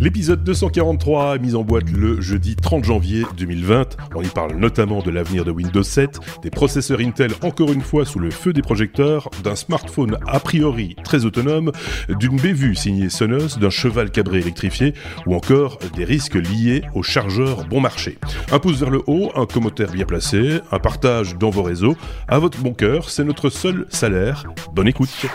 L'épisode 243 mis en boîte le jeudi 30 janvier 2020. On y parle notamment de l'avenir de Windows 7, des processeurs Intel encore une fois sous le feu des projecteurs, d'un smartphone a priori très autonome, d'une bévue signée Sonos, d'un cheval cabré électrifié ou encore des risques liés aux chargeurs bon marché. Un pouce vers le haut, un commentaire bien placé, un partage dans vos réseaux, à votre bon cœur, c'est notre seul salaire. Bonne écoute.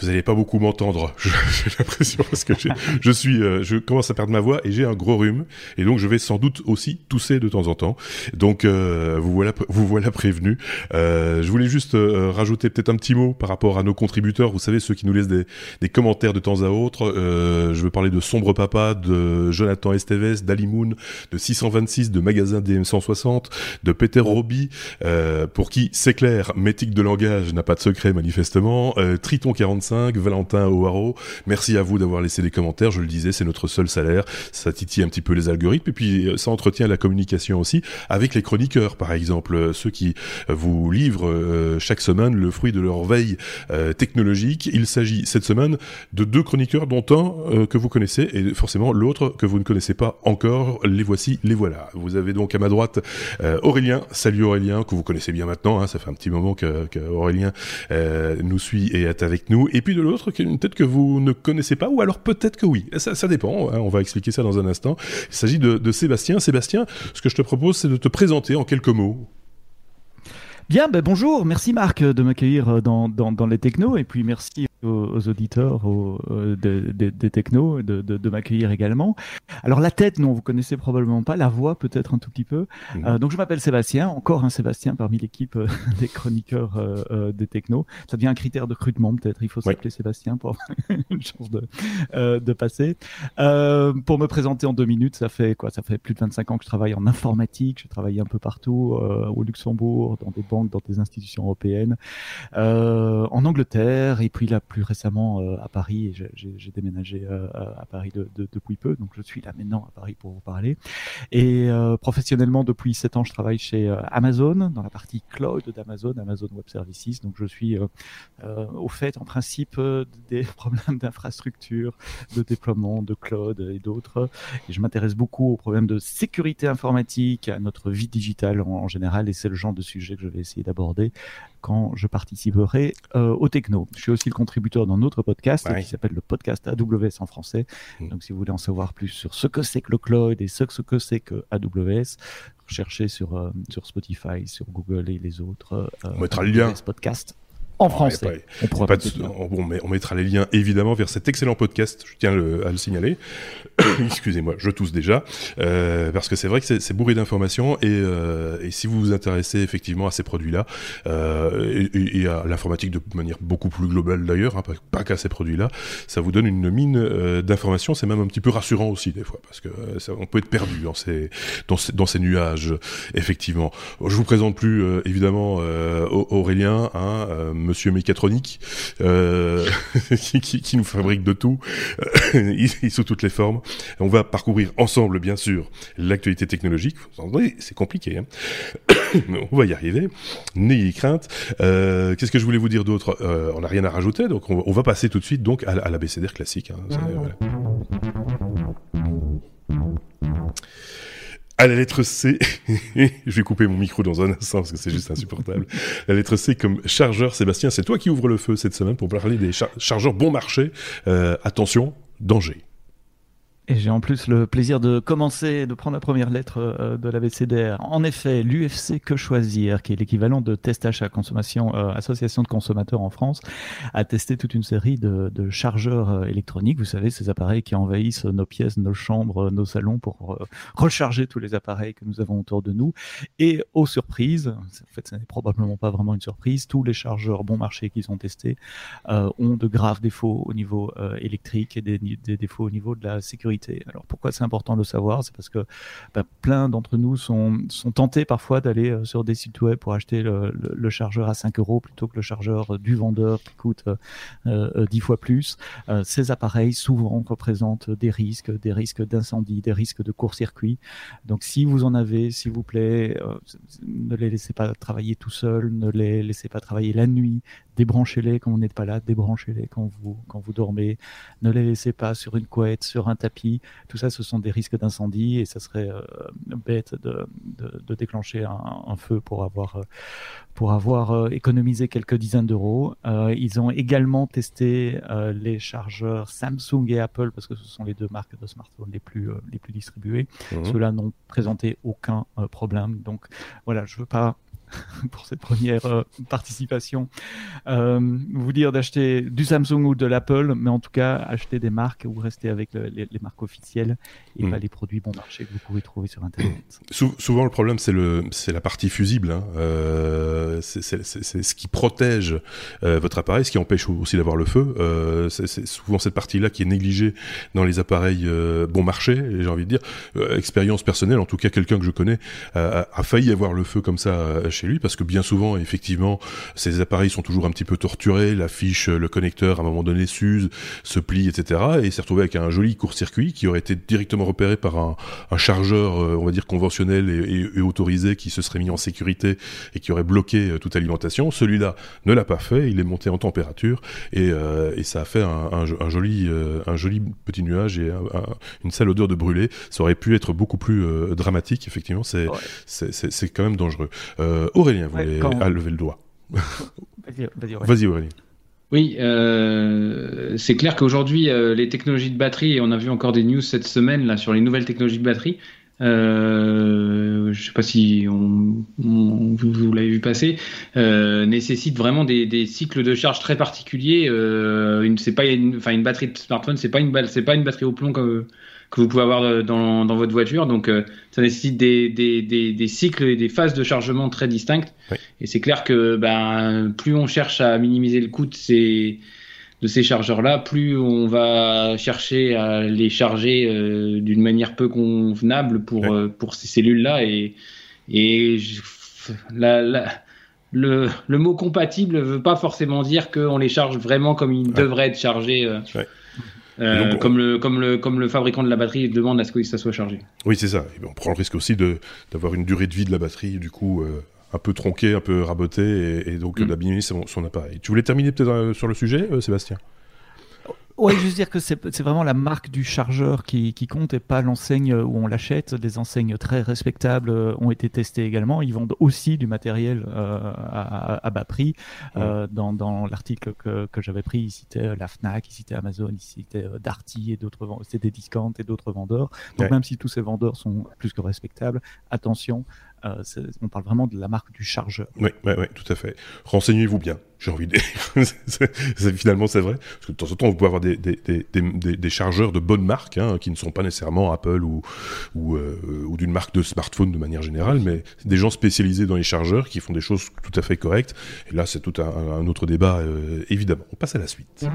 Vous n'allez pas beaucoup m'entendre, j'ai l'impression, parce que je suis, euh, je commence à perdre ma voix et j'ai un gros rhume, et donc je vais sans doute aussi tousser de temps en temps. Donc euh, vous voilà, vous voilà prévenu. Euh, je voulais juste euh, rajouter peut-être un petit mot par rapport à nos contributeurs. Vous savez ceux qui nous laissent des, des commentaires de temps à autre. Euh, je veux parler de Sombre Papa, de Jonathan Esteves, d'Alimoun, de 626, de Magasin DM160, de Peter Roby, pour qui c'est clair, métique de langage n'a pas de secret manifestement. Triton 45 Valentin O'Haro. Merci à vous d'avoir laissé des commentaires. Je le disais, c'est notre seul salaire. Ça titille un petit peu les algorithmes et puis euh, ça entretient la communication aussi avec les chroniqueurs, par exemple, euh, ceux qui euh, vous livrent chaque semaine le fruit de leur veille technologique. Il s'agit cette semaine de deux chroniqueurs, dont un que vous connaissez et forcément l'autre que vous ne connaissez pas encore. Les voici, les voilà. Vous avez donc à ma droite Aurélien. Salut Aurélien, que vous connaissez bien maintenant. Hein. ça fait un petit moment que, que Aurélien nous suit et est avec nous puis de l'autre, une tête que vous ne connaissez pas, ou alors peut-être que oui. Ça, dépend, hein, on va expliquer ça dans un instant. Il s'agit de, Sébastien. Sébastien, ce que je te propose, c'est de te présenter en quelques mots. Bien, ben bonjour, merci Marc de m'accueillir dans, dans, dans, les technos et puis merci aux, auditeurs aux, euh, des, technos de, de, de m'accueillir également. Alors la tête, non, vous connaissez probablement pas, la voix peut-être un tout petit peu. Mmh. Euh, donc je m'appelle Sébastien, encore un Sébastien parmi l'équipe euh, des chroniqueurs euh, euh, des technos. Ça devient un critère de recrutement peut-être, il faut s'appeler. Sébastien pour avoir une chance de, de passer. pour me présenter en deux minutes, ça fait quoi? Ça fait plus de 25 ans que je travaille en informatique, je travaille un peu partout, au Luxembourg, dans des banques, dans des institutions européennes, en Angleterre, et puis là plus récemment euh, à Paris. J'ai déménagé euh, à Paris de, de, depuis peu, donc je suis là maintenant à Paris pour vous parler. Et euh, professionnellement, depuis sept ans, je travaille chez Amazon, dans la partie cloud d'Amazon, Amazon Web Services. Donc je suis au fait, en principe, des problèmes d'infrastructure, de déploiement, de cloud et d'autres. Et je m'intéresse beaucoup aux problèmes de sécurité informatique, à notre vie digitale en général, et c'est le genre de sujet que je vais essayer d'aborder quand je participerai euh, au techno. Je suis aussi le contributeur d'un autre podcast ouais. qui s'appelle le podcast AWS en français. Mmh. Donc si vous voulez en savoir plus sur ce que c'est que le cloud et ce que c'est que AWS, cherchez sur, euh, sur Spotify, sur Google et les autres. Euh, On mettra le lien. Podcast en français. on, pas de, on, on, mettra les liens évidemment vers cet excellent podcast, je tiens le, à le signaler. Excusez-moi, je tousse déjà, euh, parce que c'est vrai que c'est bourré d'informations et, euh, et, si vous vous intéressez effectivement à ces produits-là euh, et, et, à l'informatique de manière beaucoup plus globale d'ailleurs, hein, pas, pas qu'à ces produits-là, ça vous donne une mine d'informations. C'est même un petit peu rassurant aussi des fois, parce que ça, on peut être perdu dans ces, dans ces, dans ces nuages effectivement. Je vous présente plus évidemment Aurélien. Hein, Monsieur Mécatronique, euh, qui, nous fabrique de tout, euh, sous toutes les formes. On va parcourir ensemble, bien sûr, l'actualité technologique. Vous c'est compliqué. Hein on va y arriver. N'ayez crainte. Euh, Qu'est-ce que je voulais vous dire d'autre? On n'a rien à rajouter, donc on, va passer tout de suite donc à, à l'ABCDR classique. Hein. À la lettre C, je vais couper mon micro dans un instant parce que c'est juste insupportable. La lettre C comme chargeur, Sébastien, c'est toi qui ouvres le feu cette semaine pour parler des char chargeurs bon marché. Euh, attention, danger. Et j'ai en plus le plaisir de commencer, de prendre la première lettre euh, de la BCDR. En effet, l'UFC Que Choisir, qui est l'équivalent de Test Achat Consommation, euh, Association de consommateurs en France, a testé toute une série de, de chargeurs euh, électroniques. Vous savez, ces appareils qui envahissent nos pièces, nos chambres, nos salons pour euh, recharger tous les appareils que nous avons autour de nous. Et aux surprises, en fait, ce n'est probablement pas vraiment une surprise, tous les chargeurs bon marché qui sont testés euh, ont de graves défauts au niveau électrique et des défauts au niveau de la sécurité Alors pourquoi c'est important de le savoir? C'est parce que bah, plein d'entre nous sont, tentés parfois d'aller euh, sur des sites web pour acheter le, chargeur à 5 euros plutôt que le chargeur du vendeur qui coûte euh, 10 fois plus. ces appareils souvent représentent des risques, des risques d'incendie, des risques de court-circuit. Donc si vous en avez, s'il vous plaît, ne les laissez pas travailler tout seul, ne les laissez pas travailler la nuit, débranchez-les quand vous n'êtes pas là, débranchez-les quand vous, quand vous dormez, ne les laissez pas sur une couette, sur un tapis. Tout ça, ce sont des risques d'incendie et ça serait euh, bête de, de, déclencher un, feu pour avoir, euh, pour avoir euh, économisé quelques dizaines d'euros. ils ont également testé les chargeurs Samsung et Apple parce que ce sont les deux marques de smartphones les plus, les plus distribuées. Mmh. Ceux-là n'ont présenté aucun problème. Donc voilà, je veux pas pour cette première euh, participation. Euh, vous dire d'acheter du Samsung ou de l'Apple, mais en tout cas acheter des marques ou rester avec les, marques officielles et hmm. pas les produits bon marché que vous pouvez trouver sur Internet. souvent le problème c'est la partie fusible. Hein. Euh, c'est ce qui protège votre appareil, ce qui empêche aussi d'avoir le feu. c'est souvent cette partie-là qui est négligée dans les appareils bon marché. J'ai envie de dire expérience personnelle, en tout cas quelqu'un que je connais a, a failli avoir le feu comme ça chez lui parce que bien souvent, effectivement, ces appareils sont toujours un petit peu torturés, la fiche, le connecteur à un moment donné s'use, se plie, etc. Et il s'est retrouvé avec un joli court-circuit qui aurait été directement repéré par un, chargeur, euh, on va dire conventionnel et, autorisé qui se serait mis en sécurité et qui aurait bloqué euh, toute alimentation. Celui-là ne l'a pas fait, il est monté en température et, euh, ça a fait un, joli, un joli petit nuage et une sale odeur de brûlé. Ça aurait pu être beaucoup plus dramatique, effectivement. C'est c'est quand même dangereux. Euh, Aurélien voulait lever le doigt. Vas-y, Aurélien. Oui, euh, c'est clair qu'aujourd'hui, euh, les technologies de batterie, et on a vu encore des news cette semaine là sur les nouvelles technologies de batterie. je ne sais pas si on, vous, l'avez vu passer, nécessitent vraiment des, cycles de charge très particuliers. une, c'est pas une, enfin une batterie de smartphone, c'est pas une c'est pas une batterie au plomb comme que vous pouvez avoir dans, dans votre voiture. Donc, euh, ça nécessite des, des, des, des, cycles et des phases de chargement très distinctes. Et c'est clair que ben, plus on cherche à minimiser le coût de ces, de ces chargeurs-là, plus on va chercher à les charger euh, d'une manière peu convenable pour, euh, pour ces cellules-là. Et, et la, la, le, le, mot compatible ne veut pas forcément dire qu'on les charge vraiment comme ils devraient être chargés. Euh, comme, le, comme, le, comme le fabricant de la batterie demande à ce que ça soit chargé. Oui, c'est ça. on prend le risque aussi d'avoir une durée de vie de la batterie, du coup, euh, un peu tronquée, un peu rabotée, et, donc mm. d'abîmer son, son, appareil. Tu voulais terminer peut-être euh, sur le sujet, Sébastien? Oui, juste dire que c'est vraiment la marque du chargeur qui, qui compte et pas l'enseigne où on l'achète. Des enseignes très respectables euh, ont été testées également. Ils vendent aussi du matériel euh, à, à, bas prix. Euh, dans, dans l'article que, que j'avais pris, ils citaient la Fnac, ils citaient Amazon, ils citaient Darty et d'autres c'était des discounts et d'autres vendeurs. Donc même si tous ces vendeurs sont plus que respectables, attention, euh, on parle vraiment de la marque du chargeur. Oui, oui, oui tout à fait. Renseignez-vous bien, j'ai envie de dire. Finalement, c'est vrai. Parce que de temps en temps, vous pouvez avoir des, chargeurs de bonne marque, hein, qui ne sont pas nécessairement Apple euh, ou d'une marque de smartphone de manière générale, mais des gens spécialisés dans les chargeurs qui font des choses tout à fait correctes. Et là, c'est tout un, autre débat, euh, évidemment. On passe à la suite.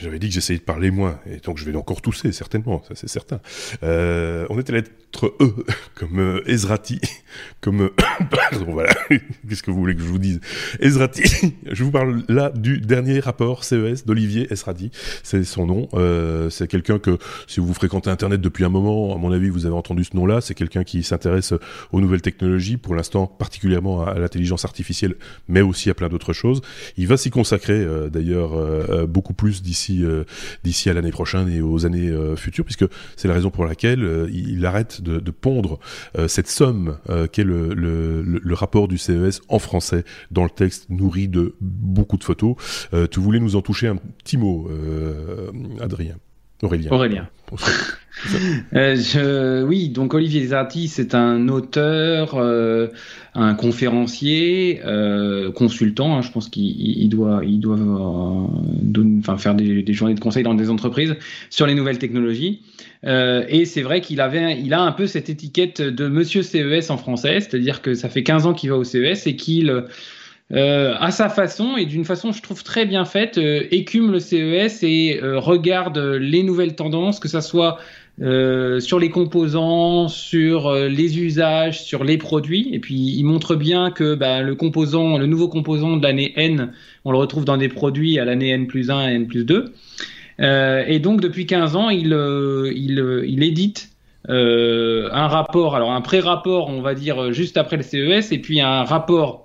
J'avais dit que j'essayais de parler moins, et donc je vais encore tousser, certainement, ça c'est certain. Euh, on était à lettre E, comme euh, Ezrati, comme... Euh, voilà, qu'est-ce que vous voulez que je vous dise? Ezrati, je vous parle là du dernier rapport CES d'Olivier Ezrati, c'est son nom. Euh, c'est quelqu'un que, si vous fréquentez Internet depuis un moment, à mon avis, vous avez entendu ce nom-là. C'est quelqu'un qui s'intéresse aux nouvelles technologies, pour l'instant particulièrement à l'intelligence artificielle, mais aussi à plein d'autres choses. Il va s'y consacrer, d'ailleurs, beaucoup plus d'ici euh, d'ici à l'année prochaine et aux années euh, futures, puisque c'est la raison pour laquelle euh, il arrête de, pondre cette somme qu'est le, le, rapport du CES en français dans le texte nourri de beaucoup de photos. tu voulais nous en toucher un petit mot, Adrien? Aurélien. Aurélien. Euh, oui, donc Olivier Zati, c'est un auteur, euh, un conférencier, euh, consultant. Hein, je pense qu'il doit, il doit enfin, faire des, journées de conseil dans des entreprises sur les nouvelles technologies. et c'est vrai qu'il avait, il a un peu cette étiquette de Monsieur CES en français, c'est-à-dire que ça fait 15 ans qu'il va au CES et qu'il à sa façon et d'une façon, je trouve, très bien faite, écume le CES et regarde les nouvelles tendances, que ça soit euh, sur les composants, sur euh, les usages, sur les produits. Et puis il montre bien que bah, le composant, le nouveau composant de l'année N, on le retrouve dans des produits à l'année N plus 1 et N plus 2. Euh, et donc depuis 15 ans, euh, il édite un rapport, alors un pré-rapport, on va dire juste après le CES, et puis un rapport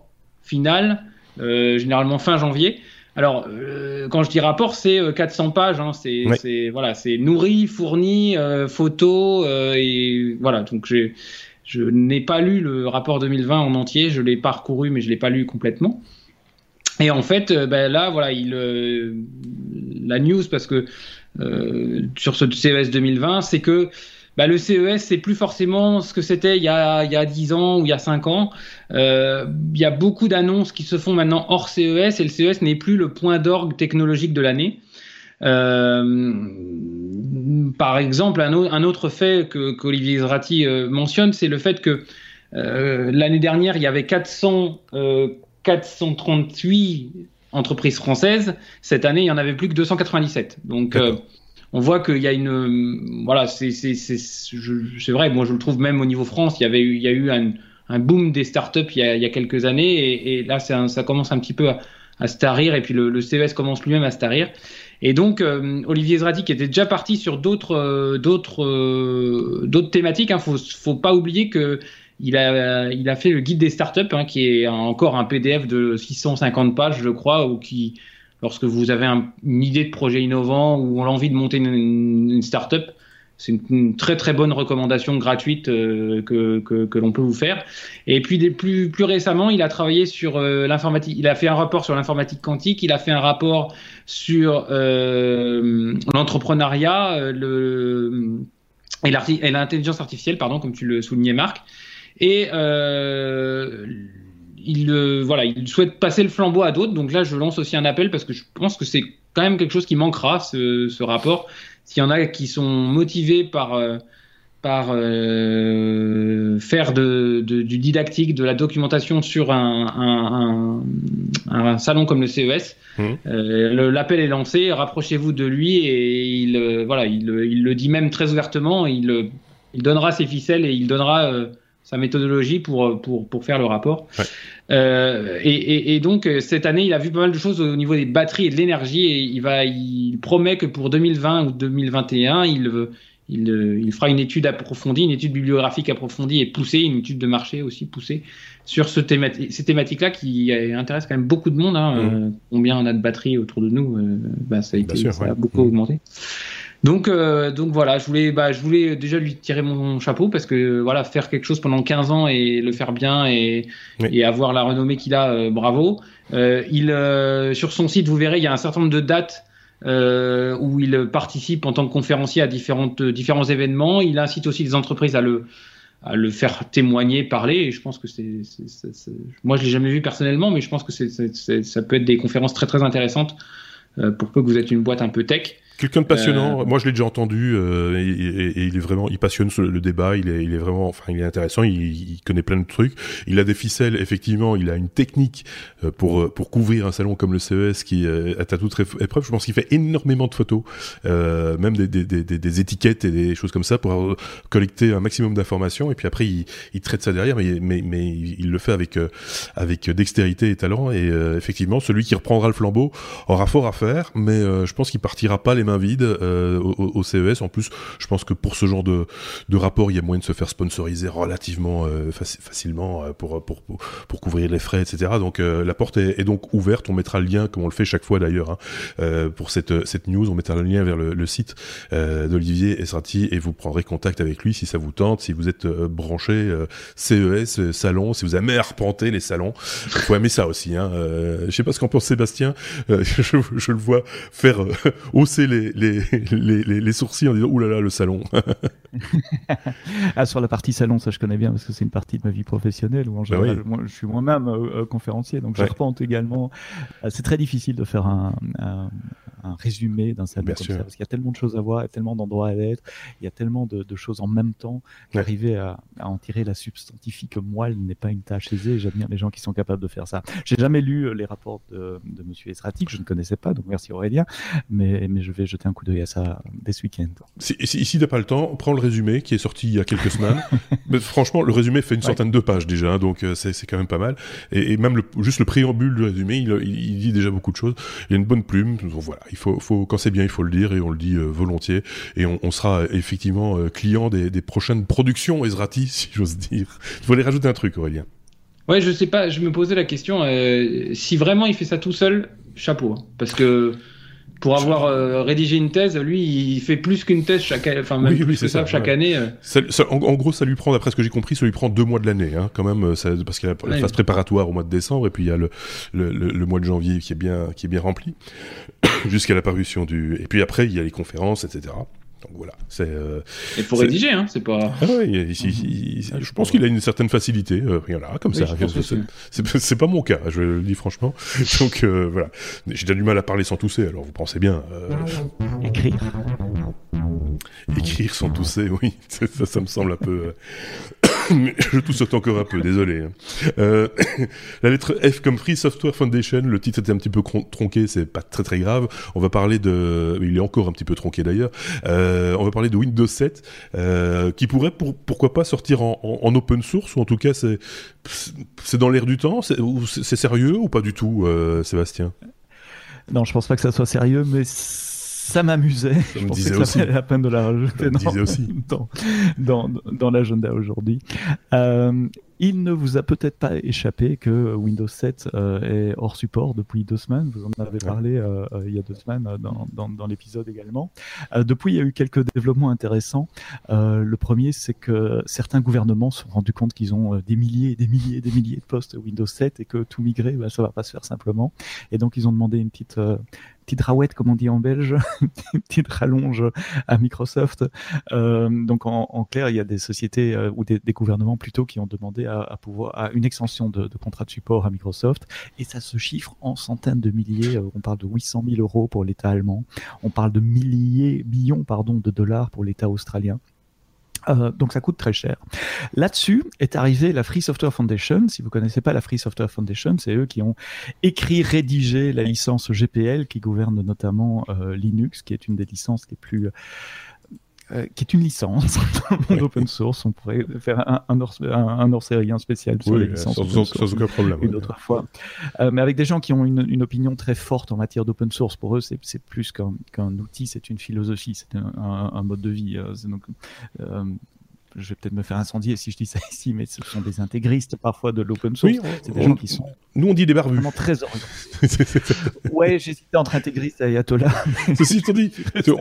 final, généralement fin janvier, alors, euh, quand je dis rapport, c'est 400 euh, pages. Hein, c'est voilà, c'est nourri, fourni, euh, photo et voilà. Donc je n'ai pas lu le rapport 2020 en entier. Je l'ai parcouru, mais je l'ai pas lu complètement. Et en fait, ben là, voilà, il la news parce que sur ce CES 2020, c'est que bah, le CES, c'est plus forcément ce que c'était il, y a, il y a 10 ans ou il y a 5 ans. Euh, il y a beaucoup d'annonces qui se font maintenant hors CES et le CES n'est plus le point d'orgue technologique de l'année. Euh, par exemple, un, un, autre fait qu'Olivier Zrati euh, mentionne, c'est le fait que l'année dernière, il y avait 400, 438 entreprises françaises. Cette année, il y en avait plus que 297. Donc, on voit qu'il y a une voilà c'est vrai moi je le trouve même au niveau France il y avait eu il y a eu un, un boom des startups il y a, il y a quelques années et, là ça, commence un petit peu à, à se et puis le, le CES commence lui-même à se et donc euh, Olivier Zrati qui était déjà parti sur d'autres euh, d'autres euh, d'autres thématiques hein, faut faut pas oublier que il a il a fait le guide des startups hein, qui est encore un PDF de 650 pages je crois ou qui lorsque vous avez une idée de projet innovant ou l'envie de monter une, une start-up, c'est une, très très bonne recommandation gratuite euh, que, que, l'on peut vous faire. Et puis plus, plus récemment, il a travaillé sur euh, l'informatique. Il a fait un rapport sur l'informatique quantique. Il a fait un rapport sur euh, l'entrepreneuriat, le et l'intelligence artificielle, pardon, comme tu le soulignais, Marc. Et il, euh, voilà, il souhaite passer le flambeau à d'autres. Donc là, je lance aussi un appel parce que je pense que c'est quand même quelque chose qui manquera, ce, rapport. S'il y en a qui sont motivés par, euh, par euh, faire de, du didactique, de la documentation sur un, un, salon comme le CES, mmh. l'appel est lancé. Rapprochez-vous de lui et il, voilà, il, il, le dit même très ouvertement. Il, il donnera ses ficelles et il donnera sa méthodologie pour, pour, pour faire le rapport. Euh, et, et, donc euh, cette année, il a vu pas mal de choses au niveau des batteries et de l'énergie et il va, il promet que pour 2020 ou 2021, il, il, euh, il fera une étude approfondie, une étude bibliographique approfondie et poussée, une étude de marché aussi poussée sur ce thématique, ces thématiques-là qui intéressent quand même beaucoup de monde. Hein, mmh. combien on a de batteries autour de nous, bah, ça a, été, ça a beaucoup mmh. augmenté. Donc, euh, donc voilà, je voulais, bah, je voulais déjà lui tirer mon chapeau parce que voilà, faire quelque chose pendant 15 ans et le faire bien et, et avoir la renommée qu'il a, euh, bravo. Euh, il, euh, sur son site, vous verrez, il y a un certain nombre de dates euh, où il participe en tant que conférencier à différentes, différents événements. Il incite aussi les entreprises à le, à le faire témoigner, parler. Et je pense que c'est, moi je l'ai jamais vu personnellement, mais je pense que c'est, ça peut être des conférences très très intéressantes pour peu que vous êtes une boîte un peu tech. Quelqu'un de passionnant. Euh, Moi, je l'ai déjà entendu euh, et, il est vraiment, il passionne le débat. Il est, il est vraiment, enfin, il est intéressant. Il, connaît plein de trucs. Il a des ficelles. Effectivement, il a une technique euh, pour pour couvrir un salon comme le CES qui est à toute épreuve. Je pense qu'il fait énormément de photos, même des, des, des, des, étiquettes et des choses comme ça pour collecter un maximum d'informations. Et puis après, il, il, traite ça derrière, mais mais mais il le fait avec avec dextérité et talent. Et effectivement, celui qui reprendra le flambeau aura fort à faire, mais je pense qu'il partira pas les vide euh, au, CES. En plus, je pense que pour ce genre de, de rapport, il y a moyen de se faire sponsoriser relativement euh, facilement euh, pour, pour, pour, couvrir les frais, etc. Donc la porte est, donc ouverte. On mettra le lien, comme on le fait chaque fois d'ailleurs, hein, pour cette, cette news. On mettra le lien vers le, site d'Olivier Esrati et vous prendrez contact avec lui si ça vous tente, si vous êtes branché CES, salon, si vous aimez arpenter les salons. Il faut aimer ça aussi. Hein. je sais pas ce qu'en pense Sébastien. je, je, le vois faire hausser les les, les, les, sourcils en disant oulala, là là, le salon. ah, sur la partie salon, ça je connais bien parce que c'est une partie de ma vie professionnelle où en bah moi, je suis moi-même euh, euh, conférencier, donc je repente également. Euh, c'est très difficile de faire un, un résumé d'un salon comme ça Parce qu'il y a tellement de choses à voir, il y a tellement d'endroits à être, il y a tellement de, choses en même temps qu'arriver à, en tirer la substantifique moelle n'est pas une tâche aisée. J'admire les gens qui sont capables de faire ça. J'ai jamais lu euh, les rapports de, de Monsieur Esratic, je ne connaissais pas, donc merci Aurélien, mais, mais je vais jeter un coup d'œil à ça dès ce week-end. Si, si, si t'as pas le temps, prends le résumé qui est sorti il y a quelques semaines. mais franchement, le résumé fait une centaine de pages déjà, hein, donc euh, c'est quand même pas mal. Et, même le, juste le préambule du résumé, il, il, dit déjà beaucoup de choses. Il y a une bonne plume. Donc voilà, il faut, quand c'est bien, il faut le dire et on le dit euh, volontiers. Et on, sera effectivement client des, prochaines productions Ezrati, si j'ose dire. Faut aller rajouter un truc, Aurélien. Ouais, je sais pas, je me posais la question, euh, si vraiment il fait ça tout seul, chapeau. Hein. parce que pour avoir euh, rédigé une thèse, lui, il fait plus qu'une thèse chaque, enfin même oui, plus que ça, chaque année. Euh. en, gros, ça lui prend, d'après ce que j'ai compris, ça lui prend deux mois de l'année, hein, quand même, parce qu'il y a la phase préparatoire au mois de décembre, et puis il y a le, le, le, mois de janvier qui est bien, qui est bien rempli, jusqu'à la parution du, et puis après il y a les conférences, etc. Donc voilà, c'est. Euh, il faut rédiger, hein, c'est pas. Ah ouais, je pense qu'il a une certaine facilité, euh, là, comme ça. C'est pas mon cas, je le dis franchement. Donc euh, voilà, j'ai du mal à parler sans tousser, alors vous pensez bien. Euh, Écrire. Écrire sans tousser, oui, ça, ça me semble un peu. je tousse encore un peu, désolé. Hein. Euh, la lettre F comme Free Software Foundation, le titre était un petit peu tronqué, c'est pas très très grave. On va parler de, il est encore un petit peu tronqué d'ailleurs. Euh, on va parler de Windows 7, euh, qui pourrait pour, pourquoi pas sortir en, en, open source ou en tout cas c'est c'est dans l'air du temps. C'est sérieux ou pas du tout, euh, Sébastien? Non, je pense pas que ça soit sérieux, mais ça m'amusait. je pensais que ça valait la peine de la rajouter dans, dans, dans, l'agenda aujourd'hui. Euh, il ne vous a peut-être pas échappé que Windows 7 euh, est hors support depuis deux semaines. Vous en avez parlé euh, il y a deux semaines dans, dans, dans l'épisode également. depuis, il y a eu quelques développements intéressants. le premier, c'est que certains gouvernements se sont rendus compte qu'ils ont des milliers, des milliers, des milliers de postes Windows 7 et que tout migrer, bah, ça va pas se faire simplement. Et donc, ils ont demandé une petite petite rawette, comme on dit en belge, une petite rallonge à Microsoft. Euh, donc en, clair, il y a des sociétés euh, ou des, gouvernements plutôt qui ont demandé à, pouvoir une extension de, de, contrat de support à Microsoft, et ça se chiffre en centaines de milliers. Euh, on parle de 800 000 euros pour l'État allemand, on parle de milliers, millions pardon, de dollars pour l'État australien. Euh, donc ça coûte très cher. Là-dessus est arrivée la Free Software Foundation. Si vous connaissez pas la Free Software Foundation, c'est eux qui ont écrit, rédigé la licence GPL qui gouverne notamment euh, Linux, qui est une des licences les plus euh, qui est une licence open source. On pourrait faire un, un, hors, un, hors série, un spécial sur les licences. Sans, aucun problème. Une autre fois. Euh, mais avec des gens qui ont une, une, opinion très forte en matière d'open source. Pour eux, c'est plus qu'un outil, c'est une philosophie, c'est un, mode de vie. Euh, donc, je vais peut-être me faire incendier si je dis ça ici, mais ce sont des intégristes parfois de l'open source. Oui, c'est des gens qui sont. Nous, on dit des barbus. Vraiment très ouais, j'hésitais entre intégriste et ayatollah. Ceci étant dit, tu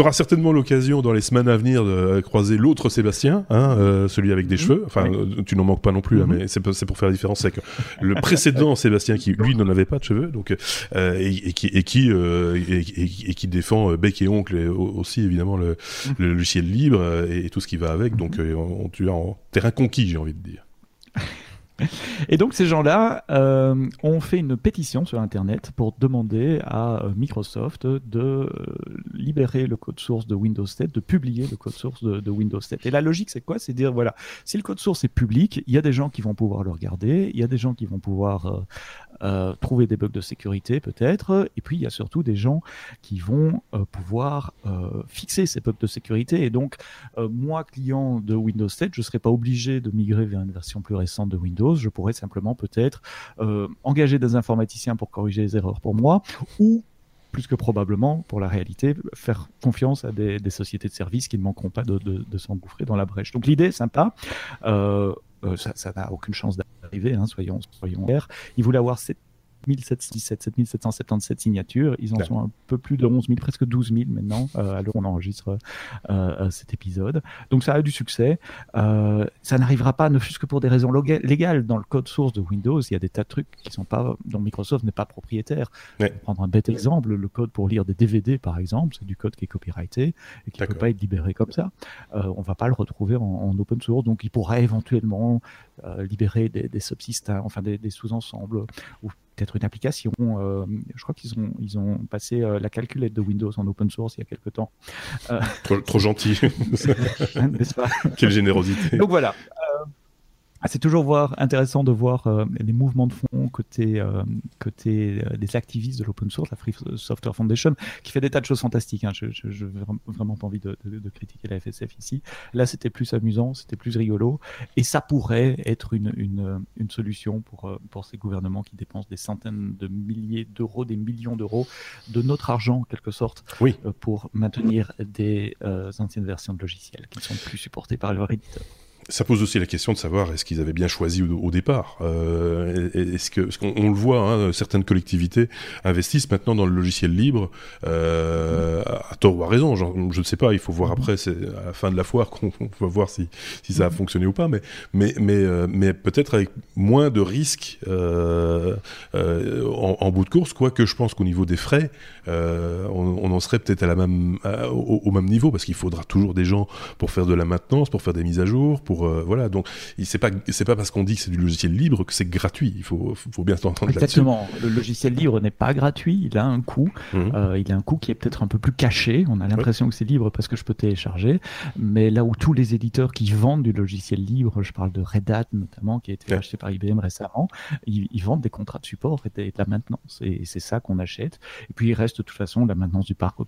auras certainement l'occasion dans les semaines à venir de croiser l'autre Sébastien, hein, euh, celui avec des mhm. cheveux. Enfin, euh, tu n'en manques pas non plus, hein, mhm. mais c'est pour faire la différence. C'est que le précédent Sébastien, qui lui n'en avait pas de cheveux, donc euh, et, qui et qui et, qui défend bec et oncle et aussi évidemment le, mhm. le logiciel libre et, tout ce qui va avec. Donc, on, tu es en terrain conquis, j'ai envie de dire. Et donc ces gens-là euh, ont fait une pétition sur Internet pour demander à euh, Microsoft de euh, libérer le code source de Windows 7, de publier le code source de, Windows 7. Et la logique, c'est quoi? C'est dire, voilà, si le code source est public, il y a des gens qui vont pouvoir le regarder, il y a des gens qui vont pouvoir trouver des bugs de sécurité peut-être, et puis il y a surtout des gens qui vont pouvoir fixer ces bugs de sécurité. Et donc, moi, client de Windows 7, je ne serai pas obligé de migrer vers une version plus récente de Windows je pourrais simplement peut-être euh, engager des informaticiens pour corriger les erreurs pour moi, ou plus que probablement, pour la réalité, faire confiance à des, sociétés de services qui ne manqueront pas de, s'engouffrer dans la brèche. Donc l'idée sympa. Euh, euh, ça n'a aucune chance d'arriver, hein, soyons, soyons clairs. Il voulait avoir cette 1717, 7777 signatures. Ils en sont un peu plus de 11 000, presque 12 000 maintenant, euh, à l'heure où on enregistre euh, euh, cet épisode. Donc ça a du succès. ça n'arrivera pas, ne fût-ce que pour des raisons légales. Dans le code source de Windows, il y a des tas de trucs qui sont pas, dont Microsoft n'est pas propriétaire. Ouais. Prendre un bête exemple, le code pour lire des DVD, par exemple, c'est du code qui est copyrighté et qui ne peut pas être libéré comme ça. on va pas le retrouver en, open source, donc il pourra éventuellement libérer des, des subsystèmes, enfin des, des sous-ensembles ou peut-être une application. je crois qu'ils ont, ils ont passé la calculette de Windows en open source il y a quelque temps. Trop, trop, gentil. Quelle générosité. Donc voilà. Ah, c'est toujours voir, intéressant de voir euh, les mouvements de fond côté, euh, côté euh, des activistes de l'open source, la Free Software Foundation, qui fait des tas de choses fantastiques. Hein. Je n'ai vraiment pas envie de, de, critiquer la FSF ici. Là, c'était plus amusant, c'était plus rigolo, et ça pourrait être une, une, une, solution pour, pour ces gouvernements qui dépensent des centaines de milliers d'euros, des millions d'euros de notre argent, en quelque sorte, oui. pour maintenir des anciennes versions de logiciels qui ne sont plus supportées par leur éditeur ça pose aussi la question de savoir est-ce qu'ils avaient bien choisi au, départ. Euh, est-ce que, qu'on on le voit, hein, certaines collectivités investissent maintenant dans le logiciel libre euh, à, tort ou à raison. Genre, je ne sais pas. Il faut voir après, c'est à la fin de la foire qu'on va voir si, si ça a fonctionné ou pas. Mais mais mais euh, mais peut-être avec moins de risques euh, euh, en, en, bout de course. Quoique je pense qu'au niveau des frais, euh, on, on, en serait peut-être à la même au, au, même niveau parce qu'il faudra toujours des gens pour faire de la maintenance, pour faire des mises à jour, pour euh, voilà. Donc c'est pas c'est pas parce qu'on dit que c'est du logiciel libre que c'est gratuit. Il faut faut bien s'entendre là-dessus. Exactement. Le logiciel libre n'est pas gratuit. Il a un coût. Mhm. Euh, il a un coût qui est peut-être un peu plus caché. On a l'impression que c'est libre parce que je peux télécharger. Mais là où tous les éditeurs qui vendent du logiciel libre, je parle de Red Hat notamment, qui a été acheté par IBM récemment, ils, vendent des contrats de support et de, la maintenance. Et c'est ça qu'on achète. Et puis il reste de toute façon la maintenance du parc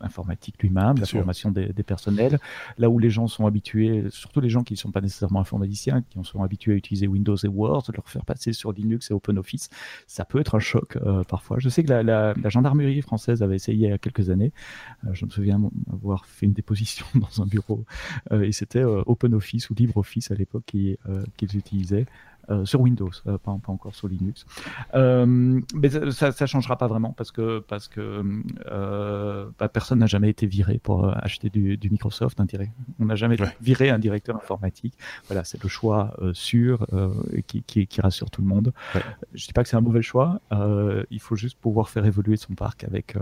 informatique lui-même, la formation des, des, personnels. Là où les gens sont habitués, surtout les gens qui sont pas nécessairement informaticiens, qui sont habitués à utiliser Windows et Word, leur faire passer sur Linux et OpenOffice, ça peut être un choc euh, parfois. Je sais que la, gendarmerie française avait essayé il y a quelques années. Euh, je me souviens avoir fait une déposition dans un bureau euh, et c'était OpenOffice ou LibreOffice à l'époque qu'ils utilisaient. Euh, sur Windows, euh, pas, pas, encore sur Linux. Euh, mais ça, ça changera pas vraiment parce que parce que bah, personne n'a jamais été viré pour acheter du, du Microsoft. On n'a jamais viré un directeur informatique. Voilà, c'est le choix sûr qui, qui, qui, rassure tout le monde. Ouais. Je dis pas que c'est un mauvais choix. il faut juste pouvoir faire évoluer son parc avec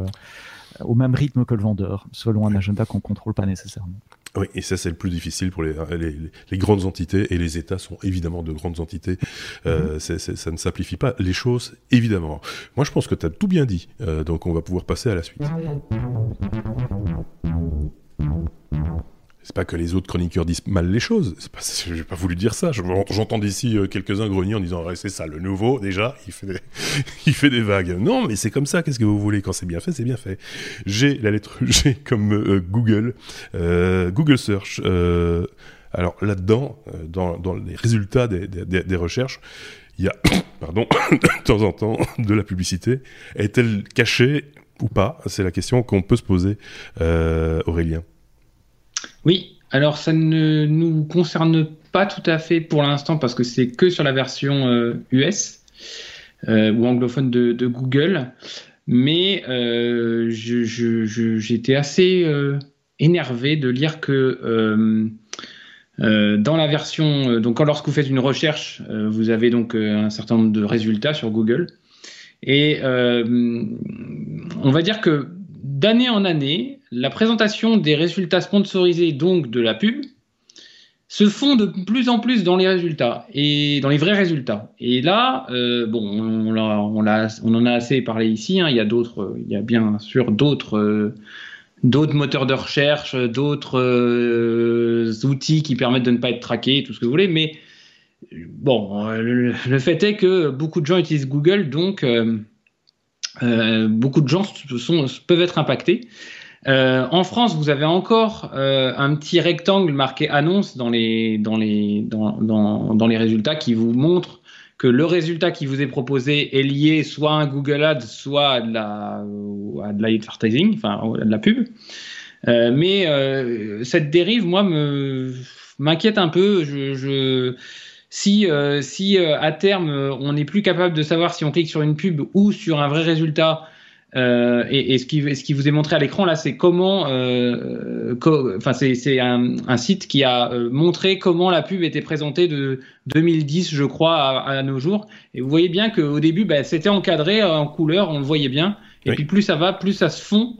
au même rythme que le vendeur, selon un agenda qu'on contrôle pas nécessairement. Oui, et ça c'est le plus difficile pour les, les, les, grandes entités, et les États sont évidemment de grandes entités. Euh, mhm. ça ne simplifie pas les choses, évidemment. Moi je pense que tu as tout bien dit, euh, donc on va pouvoir passer à la suite. C'est pas que les autres chroniqueurs disent mal les choses. C'est pas, j'ai pas voulu dire ça. J'entends d'ici euh, quelques-uns grogner en disant c'est ça, le nouveau déjà, il fait des, vagues. Non, mais c'est comme ça. Qu'est-ce que vous voulez? Quand c'est bien fait, c'est bien fait. J'ai la lettre G comme euh, Google, euh, Google Search. Alors là-dedans, dans, les résultats des, des recherches, il y a, pardon, de temps en temps de la publicité. Est-elle cachée ou pas? C'est la question qu'on peut se poser, Aurélien. Oui, alors ça ne nous concerne pas tout à fait pour l'instant parce que c'est que sur la version US euh, euh, ou anglophone de, Google. Mais euh, j'étais assez énervé de lire que dans la version, donc lorsque vous faites une recherche, vous avez donc un certain nombre de résultats sur Google. Et on va dire que d'année en année, la présentation des résultats sponsorisés, donc de la pub, se font de plus en plus dans les résultats et dans les vrais résultats. Et là, euh, bon, on, on, en a assez parlé ici. Hein. il y a d'autres, il y a bien sûr d'autres, euh, moteurs de recherche, d'autres euh, outils qui permettent de ne pas être traqués, tout ce que vous voulez. Mais bon, le, le fait est que beaucoup de gens utilisent Google, donc beaucoup de gens peuvent être impactés. Euh, en France, vous avez encore euh, un petit rectangle marqué annonce dans les, résultats qui vous montre que le résultat qui vous est proposé est lié soit à un Google Ads, soit à de la, l'advertising, enfin à de la pub. Euh, mais euh, cette dérive, moi, m'inquiète un peu. Si, euh, si euh, à terme on n'est plus capable de savoir si on clique sur une pub ou sur un vrai résultat, euh, et, et ce, qui, ce, qui, vous est montré à l'écran là, c'est comment, enfin c'est un, un, site qui a montré comment la pub était présentée de 2010, je crois, à, à nos jours. Et vous voyez bien qu'au début, bah, c'était encadré en couleur, on le voyait bien. Et puis plus ça va, plus ça se fond.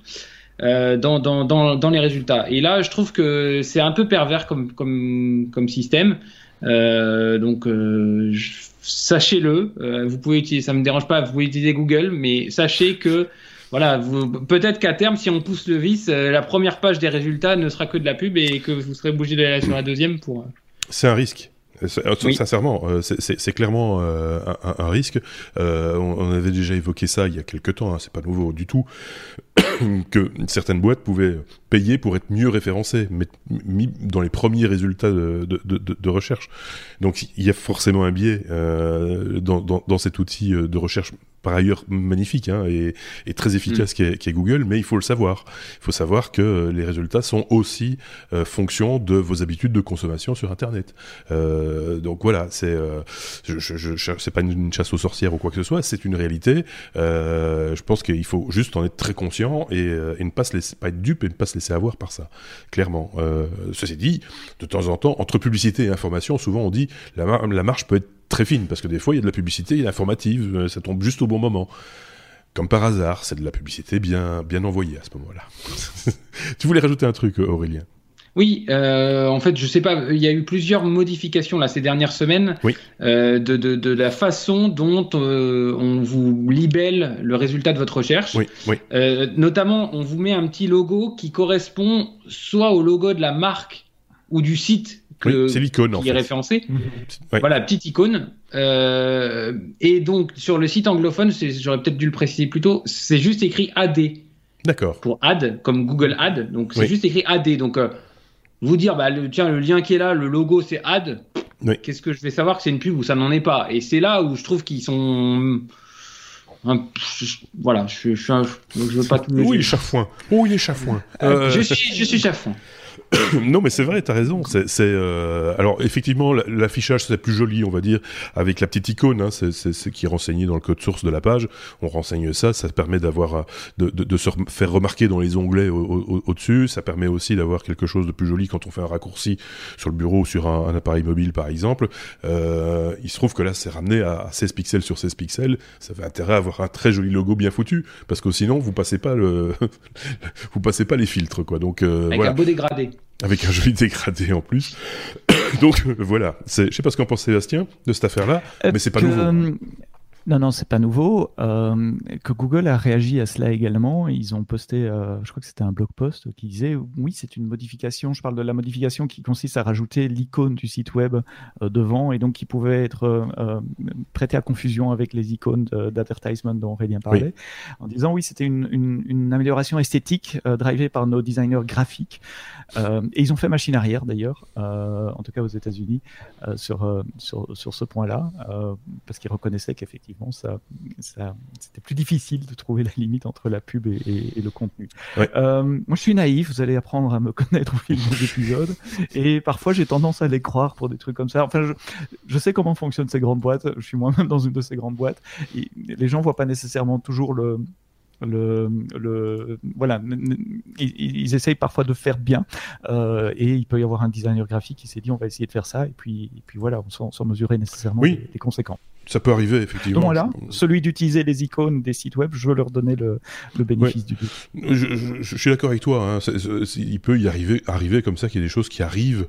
Euh, dans, dans, dans, dans, les résultats. Et là, je trouve que c'est un peu pervers comme, comme, comme système. Donc sachez-le. vous pouvez utiliser, ça me dérange pas, vous pouvez utiliser Google, mais sachez que voilà, peut-être qu'à terme, si on pousse le vis, la première page des résultats ne sera que de la pub et que vous serez obligé d'aller sur la deuxième pour. C'est un risque. Euh, sincèrement, euh, c'est clairement euh, un, risque. on, avait déjà évoqué ça il y a quelques temps, hein, c'est pas nouveau du tout, que certaines boîtes pouvaient payer pour être mieux référencées, mais mis dans les premiers résultats de, de, recherche. Donc il y a forcément un biais dans, dans, cet outil de recherche par ailleurs magnifique hein, et, très efficace mm. qui, est, Google, mais il faut le savoir. Il faut savoir que les résultats sont aussi euh, fonction de vos habitudes de consommation sur Internet. Euh, donc voilà, c'est euh, je, je, pas une, chasse aux sorcières ou quoi que ce soit, c'est une réalité. je pense qu'il faut juste en être très conscient et, ne pas se laisser, pas être dupe et ne pas se laisser avoir par ça. Clairement. ceci dit, de temps en temps, entre publicité et information, souvent on dit la, la marche peut être très fine, parce que des fois, il y a de la publicité informative, euh, ça tombe juste au bon moment. Comme par hasard, c'est de la publicité bien, bien envoyée à ce moment-là. tu voulais rajouter un truc, Aurélien? Oui, euh, en fait, je sais pas, il y a eu plusieurs modifications là ces dernières semaines euh, de, de, de, la façon dont on vous libelle le résultat de votre recherche. Oui, oui. notamment, on vous met un petit logo qui correspond soit au logo de la marque ou du site c'est l'icône qui est référencé. Mhm. Voilà, petite icône. Euh, et donc sur le site anglophone, j'aurais peut-être dû le préciser plus tôt, c'est juste écrit AD. D'accord. Pour ad, comme Google Ad. Donc c'est juste écrit AD. Donc euh, vous dire, bah, le, tiens, le lien qui est là, le logo c'est ad. Qu'est-ce que je vais savoir que c'est une pub ou ça n'en est pas? Et c'est là où je trouve qu'ils sont. voilà, je, je, je, veux pas tout. Oui, chafouin. Oui, il est chafouin. Euh, je suis, je suis chafouin. non, mais c'est vrai, t'as raison. C'est, euh... alors effectivement, l'affichage c'est plus joli, on va dire, avec la petite icône. Hein, c'est ce qui est renseigné dans le code source de la page. On renseigne ça, ça permet d'avoir euh, de, de, de, se faire remarquer dans les onglets au-dessus. Au, ça permet aussi d'avoir quelque chose de plus joli quand on fait un raccourci sur le bureau ou sur un, un appareil mobile, par exemple. Euh, il se trouve que là, c'est ramené à 16 pixels sur 16 pixels. Ça fait intérêt à avoir un très joli logo bien foutu, parce que sinon, vous passez pas le, vous passez pas les filtres, quoi. Donc euh, avec un beau dégradé avec un joli dégradé en plus. Donc voilà, je sais pas ce qu'en pense Sébastien de cette affaire-là, euh, mais c'est pas nouveau. Euh, non, non, c'est pas nouveau. Euh, que Google a réagi à cela également. Ils ont posté, euh, je crois que c'était un blog post qui disait oui, c'est une modification. Je parle de la modification qui consiste à rajouter l'icône du site web euh, devant et donc qui pouvait être euh, prêté à confusion avec les icônes d'advertisement dont Aurélien parlait, en disant oui, c'était une, une, une, amélioration esthétique drivée par nos designers graphiques. Et ils ont fait machine arrière d'ailleurs, en tout cas aux États-Unis, sur, sur, sur ce point-là, parce qu'ils reconnaissaient qu'effectivement ça, c'était plus difficile de trouver la limite entre la pub et, le contenu. Euh, moi, je suis naïf, vous allez apprendre à me connaître au fil des épisodes, et parfois j'ai tendance à les croire pour des trucs comme ça. Enfin, je, sais comment fonctionnent ces grandes boîtes, je suis moi-même dans une de ces grandes boîtes, et les gens voient pas nécessairement toujours le, le, le voilà, ils, essayent parfois de faire bien euh, et il peut y avoir un designer graphique qui s'est dit on va essayer de faire ça et puis, et puis voilà, sans, sans mesurer nécessairement les, les, conséquences. Ça peut arriver, effectivement. Donc voilà, celui d'utiliser les icônes des sites web, je veux leur donner le, le bénéfice du doute. Je, je, suis d'accord avec toi. Hein. il peut y arriver, arriver comme ça qu'il y ait des choses qui arrivent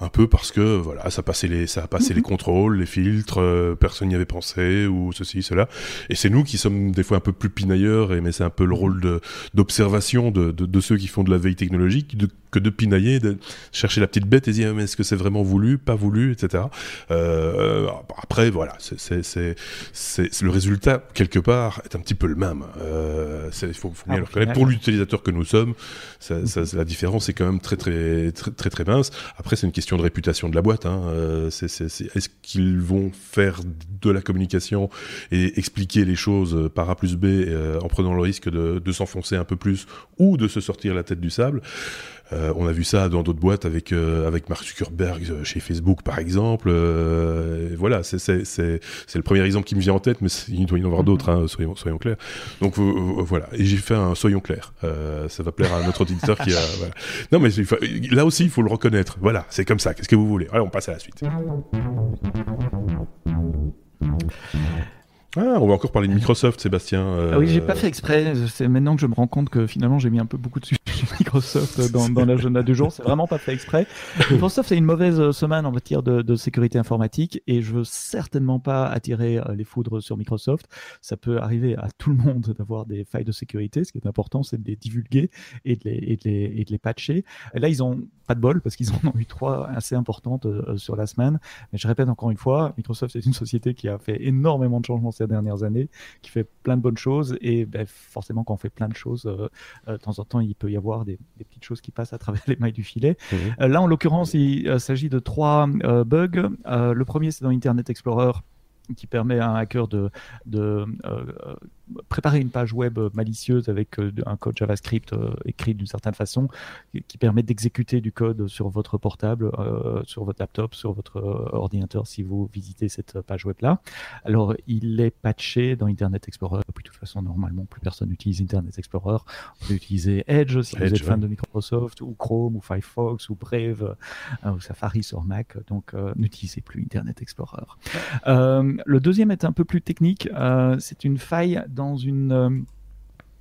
un peu parce que voilà, ça passait les, ça a passé les mhm. contrôles, les filtres, euh, personne n'y avait pensé ou ceci, cela. Et c'est nous qui sommes des fois un peu plus pinailleurs, et mais c'est un peu le rôle de d'observation de, de, de, ceux qui font de la veille technologique, de, que de pinailler, de chercher la petite bête et dire mais est-ce que c'est vraiment voulu, pas voulu, etc. Euh, après voilà, c'est c'est c'est le résultat quelque part est un petit peu le même. Euh, il faut, faut bien ah, le reconnaître. Pour l'utilisateur que nous sommes, ça, ça, la différence est quand même très très très très, très mince. Après c'est une question de réputation de la boîte. Hein. Euh, est-ce qu'ils vont faire de la communication et expliquer les choses par A plus B euh, en prenant le risque de, de s'enfoncer un peu plus ou de se sortir la tête du sable? Euh, on a vu ça dans d'autres boîtes avec euh, avec Mark Zuckerberg euh, chez Facebook par exemple. voilà, c'est le premier exemple qui me vient en tête, mais il doit y en avoir d'autres. Hein, soyons soyons clairs. Donc voilà, et j'ai fait un soyons clairs. ça va plaire à notre auditeur qui a. Voilà. Non mais là aussi il faut le reconnaître. Voilà, c'est comme ça. Qu'est-ce que vous voulez? Allez, on passe à la suite. Ah, on va encore parler de Microsoft, Sébastien. Ah oui, j'ai pas fait exprès. C'est maintenant que je me rends compte que finalement j'ai mis un peu beaucoup de sujets Microsoft dans, dans l'agenda du jour. C'est vraiment pas fait exprès. Microsoft c'est une mauvaise semaine en matière de, de, sécurité informatique et je veux certainement pas attirer euh, les foudres sur Microsoft. Ça peut arriver à tout le monde d'avoir des failles de sécurité. Ce qui est important, c'est de les divulguer et de les, et de les, et de les patcher. Et là, ils ont pas de bol parce qu'ils en ont eu trois assez importantes euh, sur la semaine. Mais je répète encore une fois, Microsoft c'est une société qui a fait énormément de changements ces dernières années, qui fait plein de bonnes choses et ben, forcément quand on fait plein de choses, euh, de temps en temps il peut y avoir des, petites choses qui passent à travers les mailles du filet. Mmh. là en l'occurrence il s'agit de trois bugs. le premier c'est dans Internet Explorer qui permet à un hacker de, de préparer une page web malicieuse avec euh, un code JavaScript euh, écrit d'une certaine façon qui permet d'exécuter du code sur votre portable, euh, sur votre laptop, sur votre ordinateur si vous visitez cette page web là. Alors il est patché dans Internet Explorer. Puis de toute façon normalement plus personne n'utilise Internet Explorer. On peut utiliser Edge si vous êtes fan de Microsoft ou Chrome ou Firefox ou Brave ou Safari sur Mac. Donc n'utilisez plus Internet Explorer. le deuxième est un peu plus technique. C'est une faille dans une euh,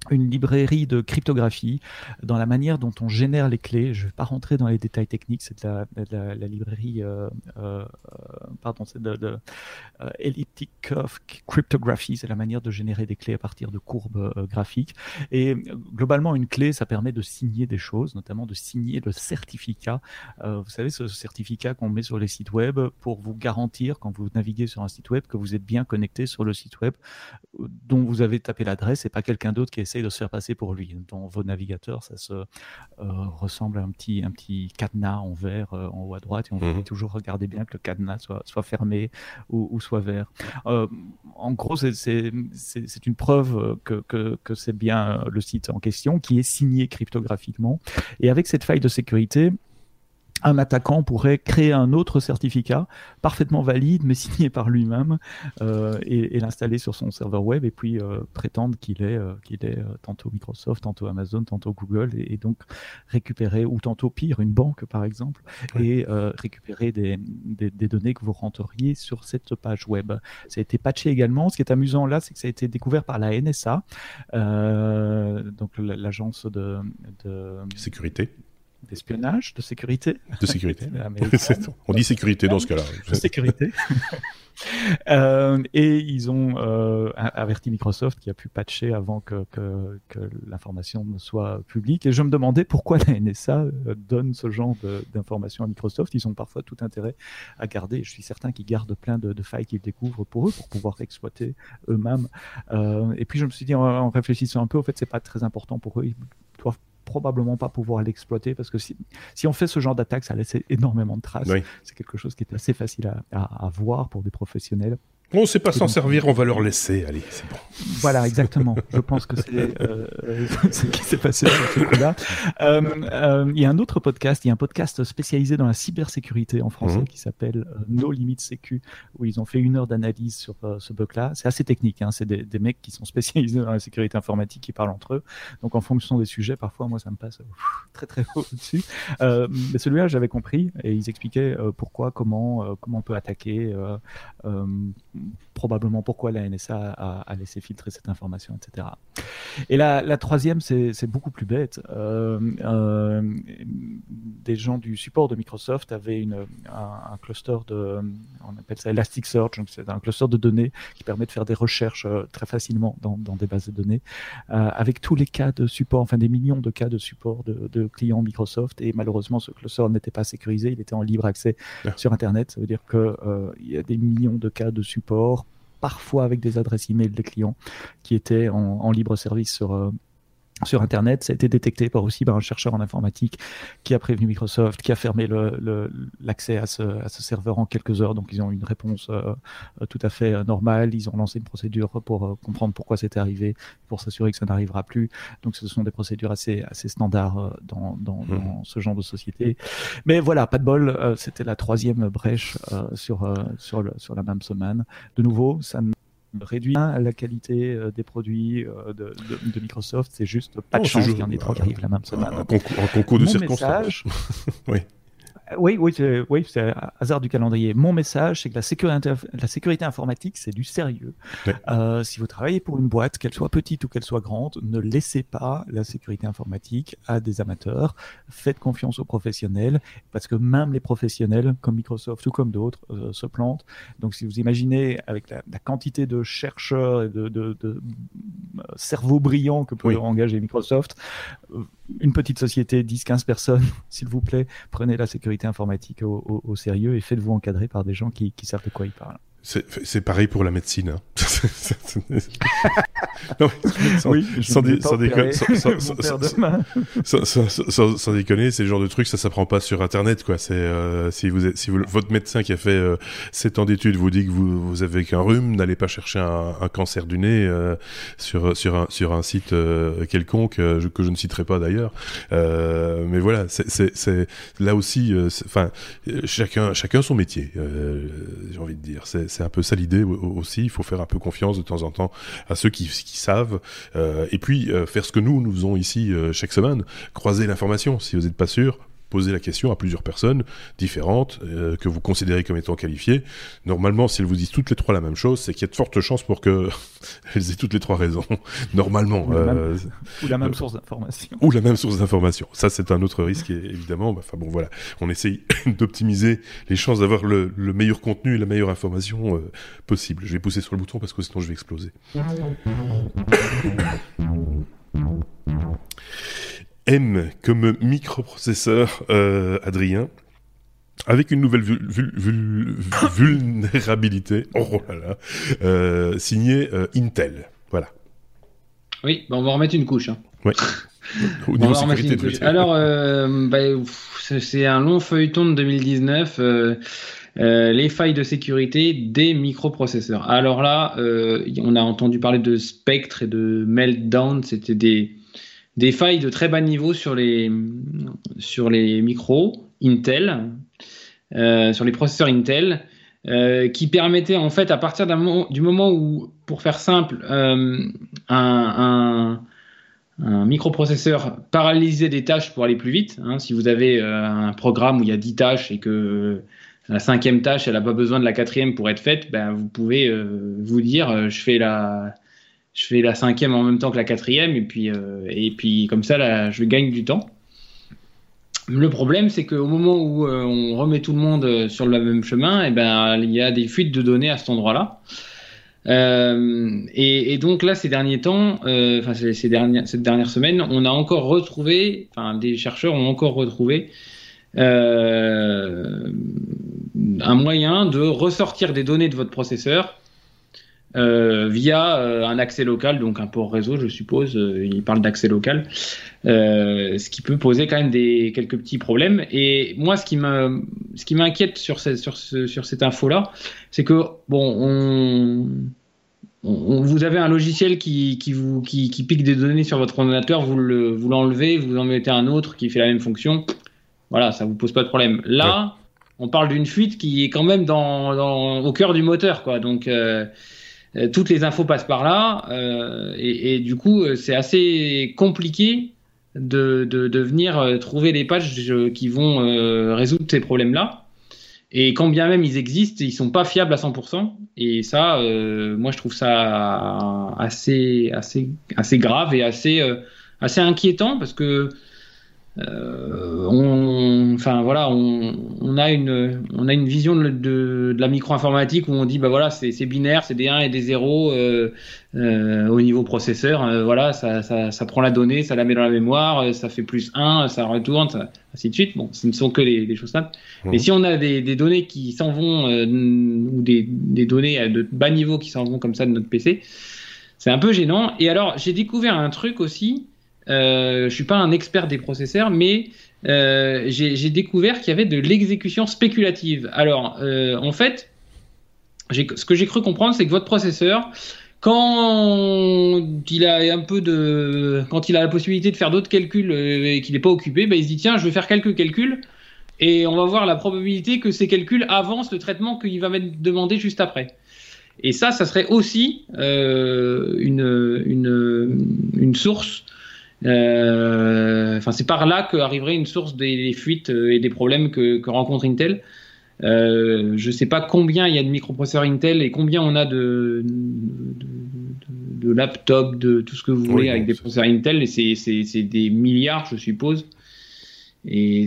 une librairie de cryptographie dans la manière dont on génère les clés. Je ne vais pas rentrer dans les détails techniques, c'est de la, librairie, euh, euh, pardon, c'est de, de euh, Elliptic Curve Cryptography, c'est la manière de générer des clés à partir de courbes graphiques. Et globalement, une clé, ça permet de signer des choses, notamment de signer le certificat. vous savez, ce certificat qu'on met sur les sites web pour vous garantir, quand vous naviguez sur un site web, que vous êtes bien connecté sur le site web dont vous avez tapé l'adresse et pas quelqu'un d'autre qui essaie de se faire passer pour lui. Dans vos navigateurs, ça se euh, ressemble à un petit, un petit cadenas en vert euh, en haut à droite et on veut mhm. toujours regarder bien que le cadenas soit, soit fermé ou, soit vert. Euh, en gros, c'est une preuve que, que, que c'est bien le site en question qui est signé cryptographiquement. Et avec cette faille de sécurité, un attaquant pourrait créer un autre certificat parfaitement valide mais signé par lui-même euh, et, l'installer sur son serveur web et puis euh, prétendre qu'il est, euh, qu'il est tantôt Microsoft, tantôt Amazon, tantôt Google et, donc récupérer ou tantôt pire une banque par exemple et récupérer des, des, données que vous rentreriez sur cette page web. Ça a été patché également. Ce qui est amusant là, c'est que ça a été découvert par la NSA, donc l'agence de, de sécurité d'espionnage, de sécurité. De sécurité. On dit sécurité dans ce cas-là. De sécurité. euh, et ils ont euh, averti Microsoft qui a pu patcher avant que, que, que l'information ne soit publique. Et je me demandais pourquoi la NSA euh, donne ce genre d'informations à Microsoft. Ils ont parfois tout intérêt à garder. Je suis certain qu'ils gardent plein de, de failles qu'ils découvrent pour eux, pour pouvoir exploiter eux-mêmes. Euh, et puis je me suis dit en, en réfléchissant un peu, en fait, c'est pas très important pour eux. Ils doivent probablement pas pouvoir l'exploiter parce que si, si on fait ce genre d'attaque, ça laisse énormément de traces. C'est quelque chose qui est assez facile à, à, à voir pour des professionnels. On ne sait pas s'en servir, on va leur laisser. Allez, c'est bon. Voilà, exactement. Je pense que c'est euh, ce qui s'est passé sur ce coup-là. Euh, euh, il y a un autre podcast, il y a un podcast spécialisé dans la cybersécurité en français mhm. qui s'appelle euh, No Limits Sécu, où ils ont fait une heure d'analyse sur euh, ce bug-là. C'est assez technique, hein. c'est des, des, mecs qui sont spécialisés dans la sécurité informatique qui parlent entre eux. Donc en fonction des sujets, parfois moi ça me passe très très haut dessus. mais celui-là j'avais compris et ils expliquaient pourquoi, comment, comment on peut attaquer probablement pourquoi la NSA a, laissé filtrer cette information, etc. Et la, la troisième, c'est beaucoup plus bête. Euh, euh, des gens du support de Microsoft avaient une, un, cluster de, on appelle ça Elasticsearch, c'est un cluster de données qui permet de faire des recherches euh, très facilement dans, dans des bases de données, avec tous les cas de support, enfin des millions de cas de support de, de clients Microsoft. Et malheureusement, ce cluster n'était pas sécurisé, il était en libre accès sur Internet. Ça veut dire qu'il il y a des millions de cas de support parfois avec des adresses email des clients qui étaient en, libre service sur, euh, sur Internet. Ça a été détecté par aussi par un chercheur en informatique qui a prévenu Microsoft, qui a fermé l'accès le, à, ce, à, ce, serveur en quelques heures. Donc ils ont une réponse euh, tout à fait euh, normale. Ils ont lancé une procédure pour euh, comprendre pourquoi c'était arrivé, pour s'assurer que ça n'arrivera plus. Donc ce sont des procédures assez, assez standards dans, dans, mmh. dans ce genre de société. Mais voilà, pas de bol. c'était la troisième brèche sur, sur, le, sur la même semaine. De nouveau, ça ne réduit la qualité euh, des produits euh, de, de, Microsoft. C'est juste pas de chance qu'il y en ait trois qui arrivent la même semaine. Un, concours, de circonstances. oui. Oui, oui, c'est, oui, hasard du calendrier. Mon message, c'est que la sécurité, la sécurité informatique, c'est du sérieux. Euh, si vous travaillez pour une boîte, qu'elle soit petite ou qu'elle soit grande, ne laissez pas la sécurité informatique à des amateurs. Faites confiance aux professionnels, parce que même les professionnels, comme Microsoft ou comme d'autres, euh, se plantent. Donc, si vous imaginez avec la, quantité de chercheurs et de, de, de, euh, cerveaux brillants que peut engager Microsoft, une petite société, 10-15 personnes, s'il vous plaît, prenez la sécurité informatique au, sérieux et faites-vous encadrer par des gens qui, qui savent de quoi ils parlent. C'est pareil pour la médecine. Hein. non, sans, oui, sans, déconner, sans, déconner, c'est le genre de truc, ça s'apprend pas sur Internet, quoi. C'est euh, si vous, si votre médecin qui a fait euh, 7 ans d'études vous dit que vous, vous avez qu'un rhume, n'allez pas chercher un, un, cancer du nez euh, sur sur un sur un site euh, quelconque que je ne citerai pas d'ailleurs. mais voilà, c'est là aussi, enfin, chacun chacun son métier. J'ai envie de dire, c'est un peu ça l'idée aussi. Il faut faire un peu confiance de temps en temps à ceux qui, qui savent, euh, et puis euh, faire ce que nous, nous faisons ici euh, chaque semaine, croiser l'information. Si vous n'êtes pas sûr, poser la question à plusieurs personnes différentes euh, que vous considérez comme étant qualifiées. Normalement, si elles vous disent toutes les trois la même chose, c'est qu'il y a de fortes chances pour que elles aient toutes les trois raison. Normalement. Ou la, même, euh, ou la même, source d'information. Ou la même source d'information. Ça, c'est un autre risque, évidemment. Enfin bon, voilà. On essaye d'optimiser les chances d'avoir le, le, meilleur contenu et la meilleure information euh, possible. Je vais pousser sur le bouton parce que sinon je vais exploser. M comme microprocesseur, euh, Adrien, avec une nouvelle vulnérabilité, oh là là, euh, signée euh, Intel. Voilà. Oui, bah, on va remettre une couche. Hein. Oui. Au niveau sécurité, Alors, bah, c'est un long feuilleton de 2019. les failles de sécurité des microprocesseurs. Alors là, on a entendu parler de Spectre et de Meltdown. C'était des, des failles de très bas niveau sur les, sur les micros Intel, euh, sur les processeurs Intel, euh, qui permettaient en fait à partir du moment où, pour faire simple, euh, un, microprocesseur paralysait des tâches pour aller plus vite. Hein. si vous avez un programme où il y a 10 tâches et que la cinquième tâche, elle n'a pas besoin de la quatrième pour être faite, ben, vous pouvez vous dire, je fais la je fais la cinquième en même temps que la quatrième, et puis, euh, et puis comme ça, là, je gagne du temps. Le problème, c'est qu'au moment où euh, on remet tout le monde euh, sur le même chemin, et eh ben, il y a des fuites de données à cet endroit-là. et, donc là, ces derniers temps, enfin ces, dernières, cette dernière semaine, on a encore retrouvé, enfin des chercheurs ont encore retrouvé un moyen de ressortir des données de votre processeur euh, via euh, un accès local, donc un port réseau, je suppose. Euh, il parle d'accès local, ce qui peut poser quand même des quelques petits problèmes. Et moi, ce qui me, ce qui m'inquiète sur, cette, sur, sur cette info-là, c'est que bon, on, on, vous avez un logiciel qui, qui vous qui, qui, pique des données sur votre ordinateur, vous le, vous l'enlevez, vous en mettez un autre qui fait la même fonction. Voilà, ça vous pose pas de problème. Là, on parle d'une fuite qui est quand même dans, dans, au cœur du moteur, quoi. Donc toutes les infos passent par là, euh, et, du coup, euh, c'est assez compliqué de, de, venir trouver des pages qui vont résoudre ces problèmes-là. Et quand bien même ils existent, ils sont pas fiables à 100%. Et ça, moi, je trouve ça assez, assez, assez grave et assez, assez inquiétant parce que euh, on, enfin voilà, on, a une, on a une vision de, la micro-informatique où on dit bah voilà, c'est binaire, c'est des 1 et des 0 euh, euh, au niveau processeur. voilà, ça, ça, prend la donnée, ça la met dans la mémoire, ça fait plus 1, ça retourne, ainsi de suite. Bon, ce ne sont que les, choses simples. Mmh. Mais si on a des, données qui s'en vont ou des, des données de bas niveau qui s'en vont comme ça de notre PC, c'est un peu gênant. Et alors, j'ai découvert un truc aussi euh, je suis pas un expert des processeurs, mais euh, j'ai découvert qu'il y avait de l'exécution spéculative. Alors, euh, en fait, ce que j'ai cru comprendre, c'est que votre processeur, quand il a un peu de, quand il a la possibilité de faire d'autres calculs et qu'il n'est pas occupé, ben, il se dit tiens, je vais faire quelques calculs et on va voir la probabilité que ces calculs avancent le traitement qu'il va me demander juste après. Et ça, ça serait aussi une, une source Enfin, c'est par là qu'arriverait une source des, fuites et des problèmes que, rencontre Intel. je ne sais pas combien il y a de microprocesseurs Intel et combien on a de, de, laptops, de tout ce que vous voulez avec des processeurs Intel. Et c'est des milliards, je suppose. Et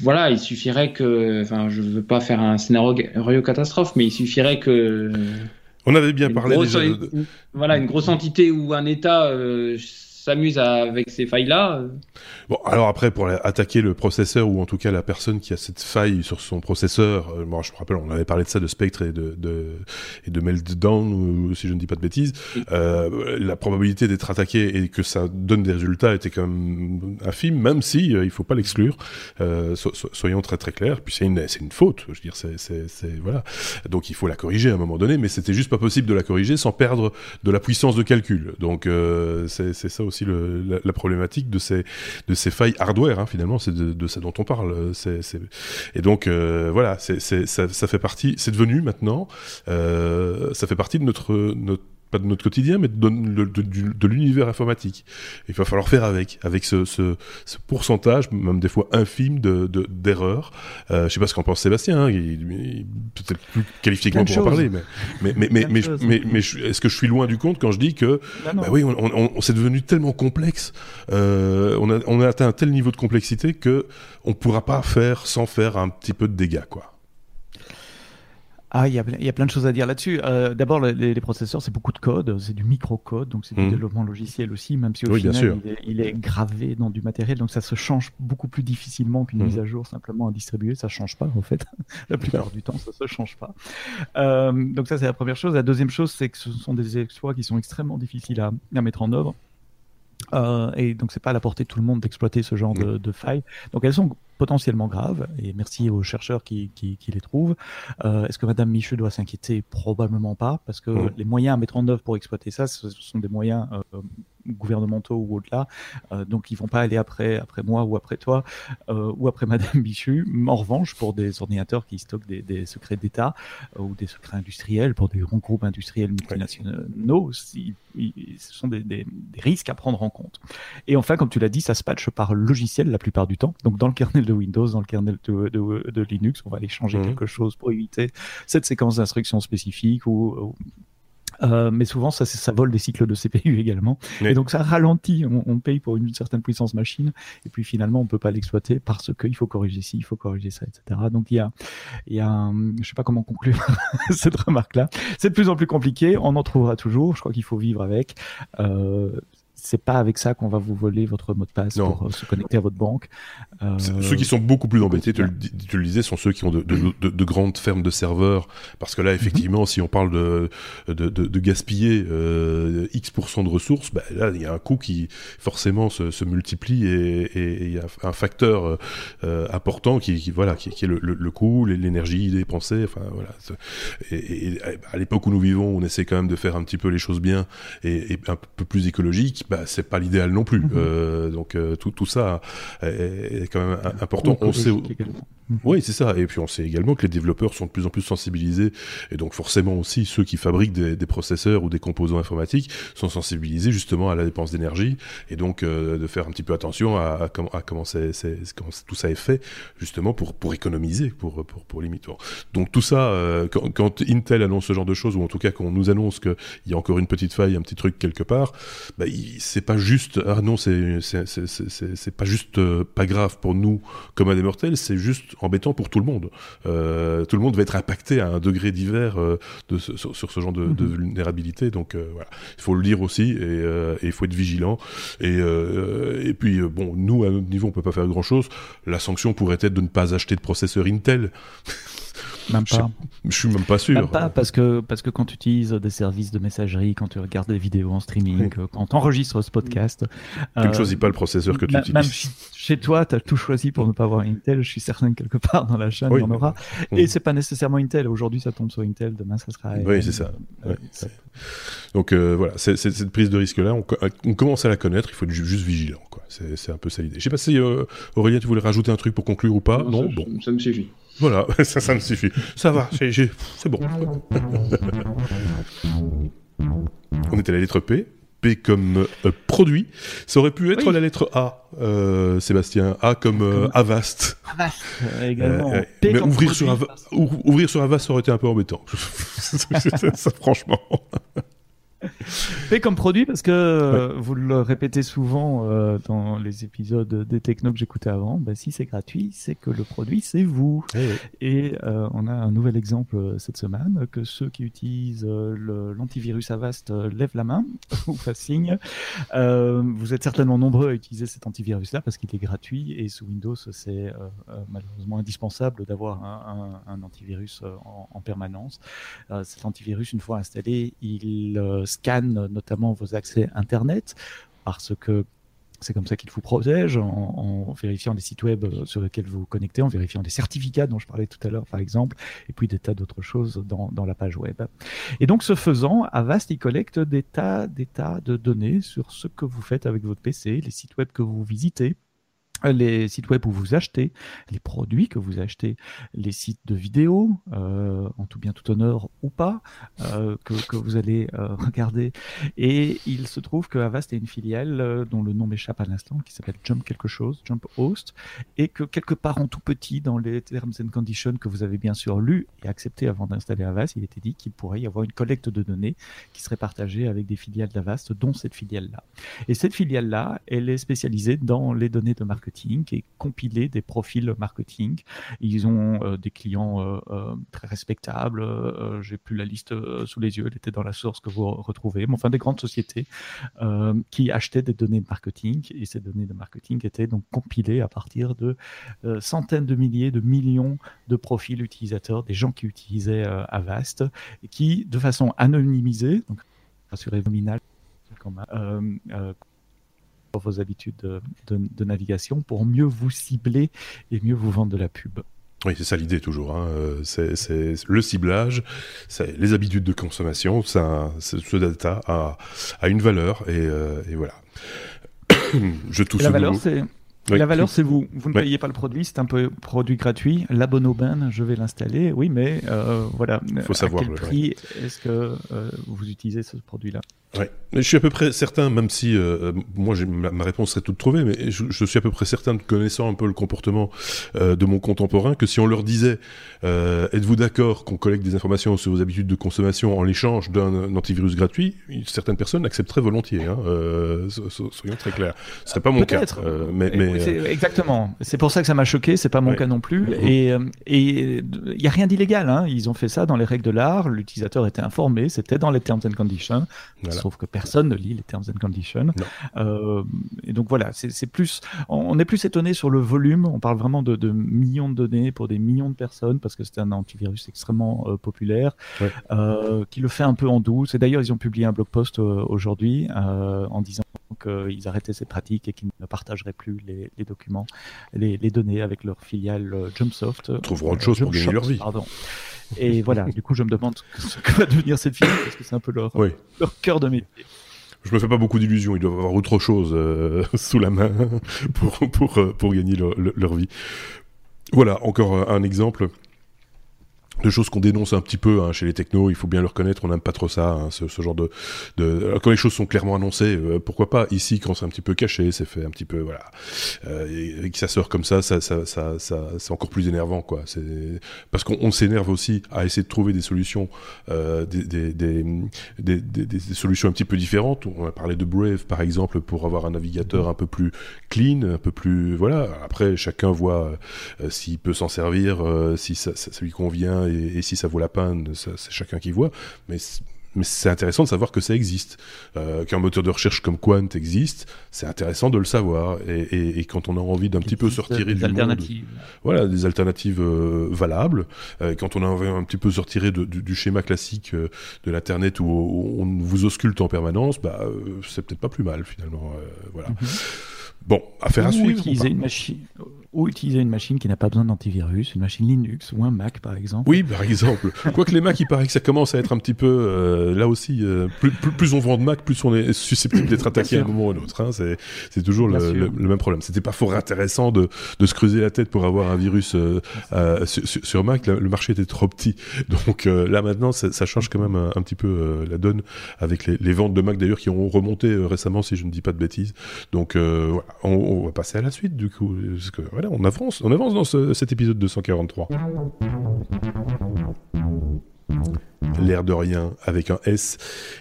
voilà, il suffirait que, enfin, je veux pas faire un scénario catastrophe, mais il suffirait que. On avait bien parlé déjà. voilà, une grosse entité ou un État euh, s'amuse avec ces failles-là. Euh. Bon, alors après, pour attaquer le processeur, ou en tout cas la personne qui a cette faille sur son processeur, euh, moi je me rappelle, on avait parlé de ça de Spectre et de, de, et de Meltdown, ou, si je ne dis pas de bêtises, euh, la probabilité d'être attaqué et que ça donne des résultats était quand même infime, même si euh, il faut pas l'exclure. Euh, soyons très très clairs. Puis c'est une, c'est une faute, je veux dire, c'est, c'est, c'est, voilà. Donc il faut la corriger à un moment donné, mais c'était juste pas possible de la corriger sans perdre de la puissance de calcul. Donc c'est, c'est ça aussi la, problématique de ces, de ces failles hardware, hein, finalement, c'est de, ça dont on parle. Et donc, euh, voilà, c'est, ça, ça fait partie, c'est devenu maintenant, euh, ça fait partie de notre pas de notre quotidien, mais de, l'univers informatique. Il va falloir faire avec, avec ce, ce, pourcentage, même des fois infime, de d'erreurs. euh, je sais pas ce qu'en pense Sébastien, hein, peut-être plus qualifié que moi pour en parler, mais mais mais mais, mais, mais, est-ce que je suis loin du compte quand je dis que bah oui, on, on, c'est devenu tellement complexe, euh, on a on a atteint un tel niveau de complexité que on pourra pas faire sans faire un petit peu de dégâts, quoi. Ah, il y, a, il y a plein de choses à dire là-dessus. Euh, D'abord, les, les, processeurs, c'est beaucoup de code, c'est du microcode, donc c'est du mmh. développement logiciel aussi, même si au final, il est, il est, gravé dans du matériel, donc ça se change beaucoup plus difficilement qu'une mmh. mise à jour simplement à distribuer. Ça change pas, en fait. la plupart du temps, ça se change pas. Euh, donc ça, c'est la première chose. La deuxième chose, c'est que ce sont des exploits qui sont extrêmement difficiles à, à mettre en œuvre. Euh, et donc c'est pas à la portée de tout le monde d'exploiter ce genre de, de failles. Donc elles sont potentiellement graves, et merci aux chercheurs qui, qui, qui les trouvent. Euh, Est-ce que Madame Michu doit s'inquiéter? Probablement pas, parce que mmh. les moyens à mettre en œuvre pour exploiter ça, ce sont des moyens euh, gouvernementaux ou au-delà. Euh, donc ils vont pas aller après après moi ou après toi euh, ou après Madame Bichu. En revanche, pour des ordinateurs qui stockent des, des secrets d'État euh, ou des secrets industriels, pour des grands groupes industriels multinationaux, ce sont des, des, des, risques à prendre en compte. Et enfin, comme tu l'as dit, ça se patche par logiciel la plupart du temps. Donc dans le kernel de Windows, dans le kernel de, de, de Linux, on va aller changer mmh. quelque chose pour éviter cette séquence d'instructions spécifiques ou, euh, mais souvent, ça, ça vole des cycles de CPU également. Et donc, ça ralentit. On, paye pour une certaine puissance machine. Et puis, finalement, on peut pas l'exploiter parce qu'il faut corriger ci, il faut corriger ça, etc. Donc, il y a, il y a un, je sais pas comment conclure cette remarque-là. C'est de plus en plus compliqué. On en trouvera toujours. Je crois qu'il faut vivre avec. Euh, c'est pas avec ça qu'on va vous voler votre mot de passe pour euh, se connecter à votre banque. Euh... Ceux qui sont beaucoup plus embêtés, tu, le, disais, sont ceux qui ont de, de, de, de, grandes fermes de serveurs, parce que là, mhm. effectivement, si on parle de, de, gaspiller euh, X% de ressources, bah, là, il y a un coût qui forcément se, se multiplie et il y a un facteur important qui, qui, voilà, qui, qui est le, le, coût, l'énergie dépensée, enfin voilà. Et, et, à l'époque où nous vivons, on essaie quand même de faire un petit peu les choses bien et, et un peu plus écologique. Bah, c'est pas l'idéal non plus. Mhm. Euh, donc euh, tout, tout ça est, quand même important. On sait. Oui, c'est ça. Et puis on sait également que les développeurs sont de plus en plus sensibilisés, et donc forcément aussi ceux qui fabriquent des, des processeurs ou des composants informatiques sont sensibilisés justement à la dépense d'énergie, et donc euh, de faire un petit peu attention à, à, à comment, c'est, comment tout ça est fait, justement pour pour économiser, pour pour pour limiter. Donc tout ça, quand, quand, Intel annonce ce genre de choses, ou en tout cas qu'on nous annonce qu'il y a encore une petite faille, un petit truc quelque part, bah, c'est pas juste ah non c'est pas juste euh, pas grave pour nous comme à des mortels c'est juste embêtant pour tout le monde. Euh, tout le monde va être impacté à un degré divers euh, de sur, ce genre de, de mhm. vulnérabilité. Donc euh, voilà. Il faut le lire aussi et, euh, et il faut être vigilant. Et et puis bon nous à notre niveau on peut pas faire grand chose la sanction pourrait être de ne pas acheter de processeur Intel Même pas. Je, suis même pas sûr. Même pas parce que parce que quand tu utilises des services de messagerie, quand tu regardes des vidéos en streaming, quand tu enregistres ce podcast, tu ne euh, choisis pas le processeur que tu utilises. Même chez toi, tu as tout choisi pour ne pas avoir Intel. Je suis certain que quelque part dans la chaîne, il y en aura. Et c'est pas nécessairement Intel. Aujourd'hui, ça tombe sur Intel. Demain, ça sera. Oui, c'est ça. Donc euh, voilà, c'est cette prise de risque là, on, on, commence à la connaître. Il faut être juste vigilant. C'est un peu ça l'idée. Je sais pas si euh, Aurélien, tu voulais rajouter un truc pour conclure ou pas? Non, bon, ça me suffit. Voilà, ça, ça me suffit. Ça va, c'est bon. On était à la lettre P. P comme produit. Ça aurait pu être la lettre A, Sébastien. A comme Avast. Avast également. mais ouvrir sur, ouvrir sur Avast, ça aurait été un peu embêtant. ça, franchement. P comme produit parce que euh, vous le répétez souvent euh, dans les épisodes des technos que j'écoutais avant. Bah, si c'est gratuit, c'est que le produit c'est vous. Eh Et euh, on a un nouvel exemple cette semaine que ceux qui utilisent l'antivirus Avast lèvent la main ou fassent signe. vous êtes certainement nombreux à utiliser cet antivirus-là parce qu'il est gratuit et sous Windows c'est malheureusement indispensable d'avoir un, un, antivirus en, en permanence. cet antivirus, une fois installé, il scanne notamment vos accès Internet, parce que c'est comme ça qu'il vous protège en, vérifiant les sites web sur lesquels vous vous connectez, en vérifiant les certificats dont je parlais tout à l'heure, par exemple, et puis des tas d'autres choses dans, dans, la page web. Et donc, ce faisant, Avast, il collecte des tas, des tas de données sur ce que vous faites avec votre PC, les sites web que vous visitez, les sites web où vous achetez, les produits que vous achetez, les sites de vidéos, euh, en tout bien tout honneur ou pas, euh, que, que, vous allez euh, regarder. Et il se trouve que Avast est une filiale euh, dont le nom m'échappe à l'instant, qui s'appelle Jump quelque chose, Jump Host, et que quelque part en tout petit dans les terms and conditions que vous avez bien sûr lu et accepté avant d'installer Avast, il était dit qu'il pourrait y avoir une collecte de données qui serait partagée avec des filiales d'Avast, dont cette filiale-là. Et cette filiale-là, elle est spécialisée dans les données de marketing et compiler des profils marketing. Ils ont euh, des clients euh, euh, très respectables. J'ai plus la liste sous les yeux, elle était dans la source que vous retrouvez. Mais enfin, des grandes sociétés qui achetaient des données marketing et ces données de marketing étaient donc compilées à partir de centaines de milliers, de millions de profils utilisateurs, des gens qui utilisaient Avast et qui, de façon anonymisée, donc rassurez-vous, vos habitudes de, navigation pour mieux vous cibler et mieux vous vendre de la pub. Oui, c'est ça l'idée toujours. Hein. Euh, c'est le ciblage, les habitudes de consommation. Ça, ce data a, a, une valeur et, euh, et voilà. Je touche. La valeur, c'est La valeur, c'est vous. Vous ne payez pas le produit, c'est un peu produit gratuit. L'abonnement, je vais l'installer. Oui, mais euh, voilà. Il faut savoir. À quel prix est-ce que vous utilisez ce produit-là? Ouais. Je suis à peu près certain, même si euh, moi ma, ma, réponse serait toute trouvée, mais je, je, suis à peu près certain, connaissant un peu le comportement euh, de mon contemporain, que si on leur disait euh, êtes-vous d'accord qu'on collecte des informations sur vos habitudes de consommation en l'échange d'un antivirus gratuit, certaines personnes l'accepteraient volontiers. Hein, euh, soyons très clairs. Ce serait pas mon cas. Euh, mais, mais exactement. C'est pour ça que ça m'a choqué. C'est pas mon cas non plus. Et et il y a rien d'illégal. Hein. Ils ont fait ça dans les règles de l'art. L'utilisateur était informé. C'était dans les terms and conditions. Voilà sauf que personne ne lit les terms and conditions. Euh, et donc voilà, c'est plus, on est plus étonné sur le volume. On parle vraiment de, de, millions de données pour des millions de personnes parce que c'est un antivirus extrêmement euh, populaire euh, qui le fait un peu en douce. Et d'ailleurs, ils ont publié un blog post aujourd'hui en disant qu'ils arrêtaient cette pratique et qu'ils ne partageraient plus les, les documents, les, les, données avec leur filiale Jumpsoft. Ils trouveront autre chose pour gagner leur vie. Pardon. Et voilà, du coup, je me demande ce que va devenir cette fille, parce que c'est un peu leur, leur cœur de métier. Je me fais pas beaucoup d'illusions, ils doivent avoir autre chose euh, sous la main pour, pour, euh, pour gagner leur, leur vie. Voilà, encore un exemple de choses qu'on dénonce un petit peu hein, chez les technos, il faut bien le reconnaître, on n'aime pas trop ça, hein, ce, genre de, quand les choses sont clairement annoncées, euh, pourquoi pas Ici, quand c'est un petit peu caché, c'est fait un petit peu, voilà, euh, et, que ça sort comme ça, ça, c'est encore plus énervant, quoi. Parce qu'on s'énerve aussi à essayer de trouver des solutions, euh, des, solutions un petit peu différentes. On a parlé de Brave, par exemple, pour avoir un navigateur un peu plus clean, un peu plus, voilà. Après, chacun voit s'il peut s'en servir, si ça, ça lui convient et, et, si ça vaut la peine, c'est chacun qui voit. Mais mais c'est intéressant de savoir que ça existe, euh, qu'un moteur de recherche comme Quant existe, c'est intéressant de le savoir. Et, et, et quand on a envie d'un petit peu sortir du alternatives. monde, voilà, des alternatives euh, valables. Euh, quand on a envie un petit peu sortir du, du, schéma classique de l'internet où, où, on vous ausculte en permanence, bah c'est peut-être pas plus mal finalement. voilà. Mm -hmm. Bon, affaire à suivre. Utiliser une machine ou utiliser une machine qui n'a pas besoin d'antivirus, une machine Linux ou un Mac par exemple. Oui, par exemple. Quoique les Mac, il paraît que ça commence à être un petit peu, euh, là aussi, euh, plus, plus, plus, on vend de Mac, plus on est susceptible d'être attaqué à un moment ou à un autre. Hein. C'est toujours le, le, le, même problème. C'était pas fort intéressant de, de, se creuser la tête pour avoir un virus euh, euh sur, sur, Mac. Le marché était trop petit. Donc euh, là maintenant, ça, ça, change quand même un, un petit peu la donne avec les, les, ventes de Mac d'ailleurs qui ont remonté récemment, si je ne dis pas de bêtises. Donc voilà, on, on, va passer à la suite du coup. Parce que, voilà, on avance, on avance dans ce, cet épisode 243 l'air de rien avec un S,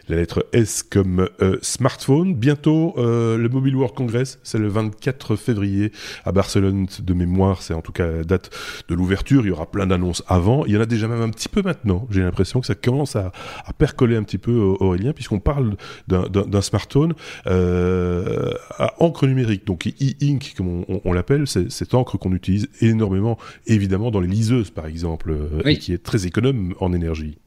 la lettre S comme euh, smartphone. Bientôt euh, le Mobile World Congress, c'est le 24 février à Barcelone de mémoire, c'est en tout cas la date de l'ouverture. Il y aura plein d'annonces avant. Il y en a déjà même un petit peu maintenant. J'ai l'impression que ça commence à, à, percoler un petit peu Aurélien, puisqu'on parle d'un smartphone euh, à encre numérique, donc e-ink comme on, on, l'appelle, c'est cette encre qu'on utilise énormément, évidemment dans les liseuses par exemple, euh, oui. et qui est très économe en énergie.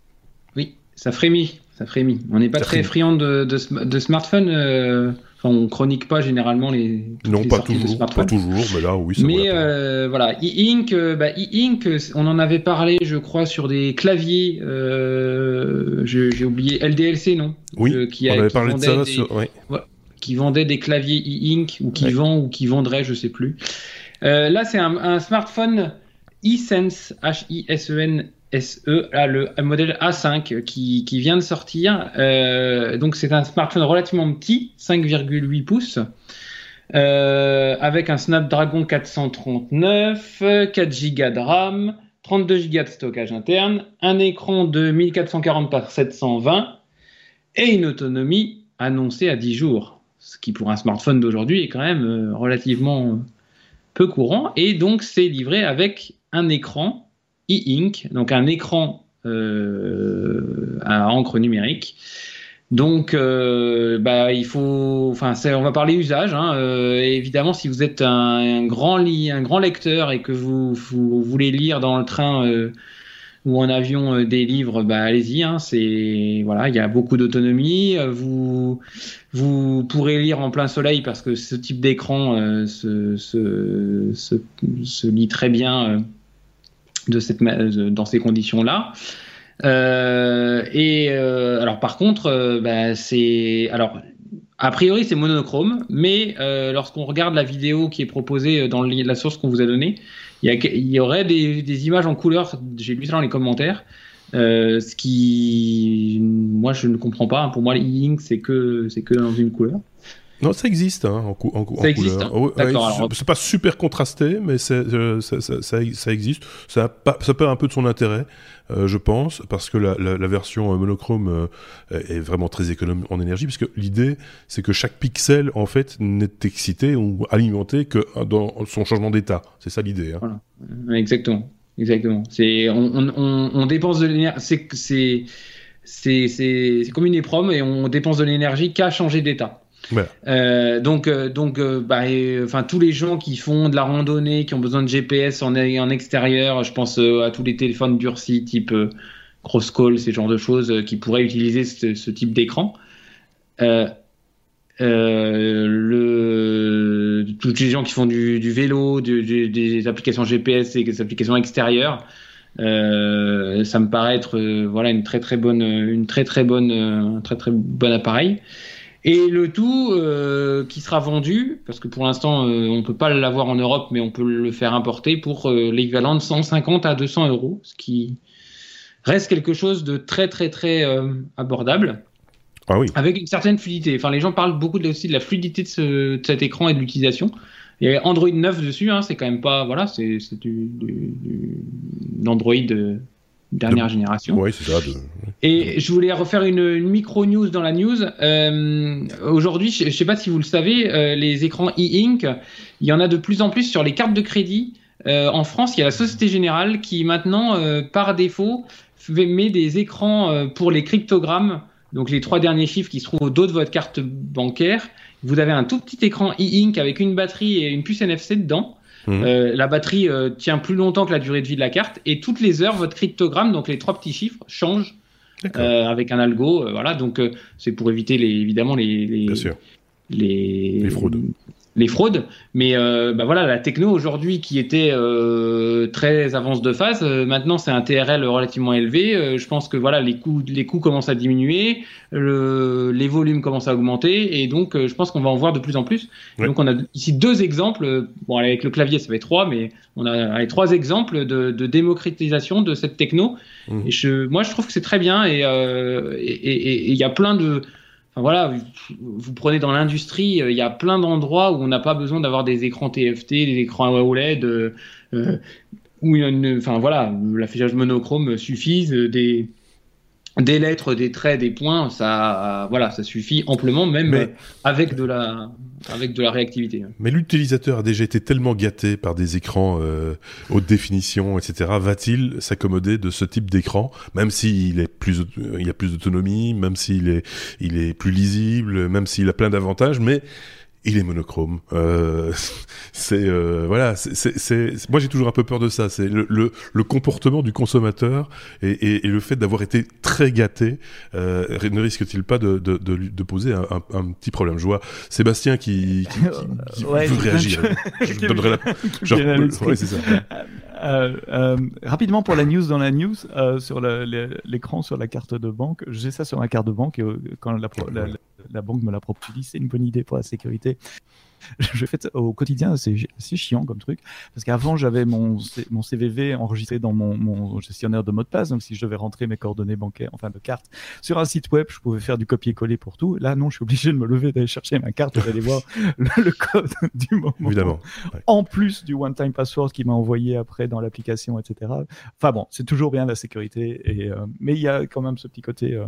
Ça frémit, ça frémit. On n'est pas ça très friand de, de, de smartphones. Euh, enfin, on chronique pas généralement les. Non, les pas toujours, pas toujours, mais là, oui. Mais euh, voilà, e-ink, euh, bah, e-ink, on en avait parlé, je crois, sur des claviers. Euh, J'ai oublié LDLC, non? Oui. Euh, qui a, on avait parlé de ça. Des, sur... ouais. Qui vendait des claviers e-ink ou qui ouais. vend ou qui vendrait, je sais plus. là, c'est un, un, smartphone e-sense, H-I-S-E-N SE, là, le modèle A5 qui, qui vient de sortir. Euh, donc c'est un smartphone relativement petit, 5,8 pouces, euh, avec un Snapdragon 439, 4 Go de RAM, 32 Go de stockage interne, un écran de 1440 par 720 et une autonomie annoncée à 10 jours, ce qui pour un smartphone d'aujourd'hui est quand même euh, relativement peu courant. Et donc c'est livré avec un écran e-ink, donc un écran euh, à encre numérique. Donc, euh, bah, il faut, enfin, on va parler usage. Hein, euh, évidemment, si vous êtes un, grand lit, un grand lecteur et que vous, voulez lire dans le train ou en avion des livres, bah, allez-y. Hein, c'est voilà, il y a beaucoup d'autonomie. Vous vous pourrez lire en plein soleil parce que ce type d'écran se, lit très bien de cette, dans ces conditions-là. Euh, et euh, alors par contre, euh, bah, c'est alors a priori c'est monochrome, mais lorsqu'on regarde la vidéo qui est proposée dans la source qu'on vous a donnée, il y, aurait des, des, images en couleur. J'ai lu ça dans les commentaires. ce qui, moi, je ne comprends pas. Pour moi, l'e-ink, c'est que c'est que dans une couleur. Non, ça existe hein, en, cou en, ça en existe, couleur. Hein ouais, alors... C'est pas super contrasté, mais ça, ça, ça, ça, existe. Ça, a pas, ça perd un peu de son intérêt, euh, je pense, parce que la, la, la version monochrome euh, est vraiment très économe en énergie, puisque l'idée, c'est que chaque pixel, en fait, n'est excité ou alimenté que dans son changement d'état. C'est ça l'idée. Hein. Voilà. Exactement. Exactement. C'est, on, on, on dépense de l'énergie. C'est, c'est, c'est, c'est comme une épreuve et on dépense de l'énergie qu'à changer d'état. Euh, donc, euh, donc, euh, bah, enfin, tous les gens qui font de la randonnée, qui ont besoin de GPS en, extérieur, je pense euh, à tous les téléphones durcis type euh, Crosscall, ces genres de choses, qui pourraient utiliser ce, type d'écran. tous les gens qui font du, vélo, des applications GPS et des applications extérieures, euh, ça me paraît être euh, voilà une très très bonne une très très bonne un très très bon appareil et le tout euh, qui sera vendu parce que pour l'instant euh, on peut pas l'avoir en Europe mais on peut le faire importer pour euh, l'équivalent de 150 à 200 euros ce qui reste quelque chose de très très très abordable ah oui. avec une certaine fluidité enfin les gens parlent beaucoup de, aussi de la fluidité de, ce, de cet écran et de l'utilisation il y a Android 9 dessus, hein, c'est quand même pas. Voilà, c'est du, du, de dernière de... génération. Oui, c'est ça. De... Et je voulais refaire une, une micro-news dans la news. Euh, Aujourd'hui, je ne sais pas si vous le savez, euh, les écrans e-ink, il y en a de plus en plus sur les cartes de crédit. Euh, en France, il y a la Société Générale qui maintenant, euh, par défaut, met des écrans pour les cryptogrammes, donc les trois derniers chiffres qui se trouvent au dos de votre carte bancaire vous avez un tout petit écran e-ink avec une batterie et une puce NFC dedans. Mmh. Euh, la batterie euh, tient plus longtemps que la durée de vie de la carte et toutes les heures votre cryptogramme, donc les trois petits chiffres, change euh, avec un algo. voilà, donc c'est pour éviter les, évidemment les les, Bien sûr. les, les fraudes. Les fraudes. Mais euh, bah voilà, la techno aujourd'hui qui était euh, très avance de phase, euh, maintenant c'est un TRL relativement élevé. je pense que voilà, les coûts, les coûts commencent à diminuer, le, les volumes commencent à augmenter, et donc je pense qu'on va en voir de plus en plus. Donc on a ici deux exemples. Bon, avec le clavier, ça fait trois, mais on a trois exemples de, de démocratisation de cette techno. Mmh. Et je, moi, je trouve que c'est très bien, et il y a plein de voilà, vous, prenez dans l'industrie, euh, il y a plein d'endroits où on n'a pas besoin d'avoir des écrans TFT, des écrans OLED, euh, euh, où enfin voilà, l'affichage monochrome suffise, des, des lettres, des traits, des points, ça, voilà, ça suffit amplement, même avec de la, avec de la réactivité. Mais l'utilisateur a déjà été tellement gâté par des écrans euh, haute définition, etc. Va-t-il s'accommoder de ce type d'écran, même s'il est plus, il y a plus d'autonomie, même s'il est, il est plus lisible, même s'il a plein d'avantages, mais il est monochrome. Euh, c'est euh, voilà, c'est moi j'ai toujours un peu peur de ça. C'est le, le, le, comportement du consommateur et, et, et le fait d'avoir été très gâté euh, ne risque-t-il pas de, de, de, de poser un, un, un, petit problème? Je vois Sébastien qui, qui, qui, ouais, veut réagir. Je donnerai la. Genre, ouais, c'est ça. Euh, euh, rapidement pour la news dans la news euh, sur l'écran sur la carte de banque, j'ai ça sur ma carte de banque et quand la, la, la banque me l'a proposé, c'est une bonne idée pour la sécurité. je fais au quotidien, c'est chiant comme truc. Parce qu'avant, j'avais mon, mon CVV enregistré dans mon, mon, gestionnaire de mot de passe. Donc, si je devais rentrer mes coordonnées bancaires, enfin de carte, sur un site web, je pouvais faire du copier-coller pour tout. Là, non, je suis obligé de me lever, d'aller chercher ma carte d'aller voir le, code du moment. Évidemment. En plus du one-time password qui m'a envoyé après dans l'application, etc. Enfin bon, c'est toujours bien la sécurité. Et, euh, mais il y a quand même ce petit côté. Euh,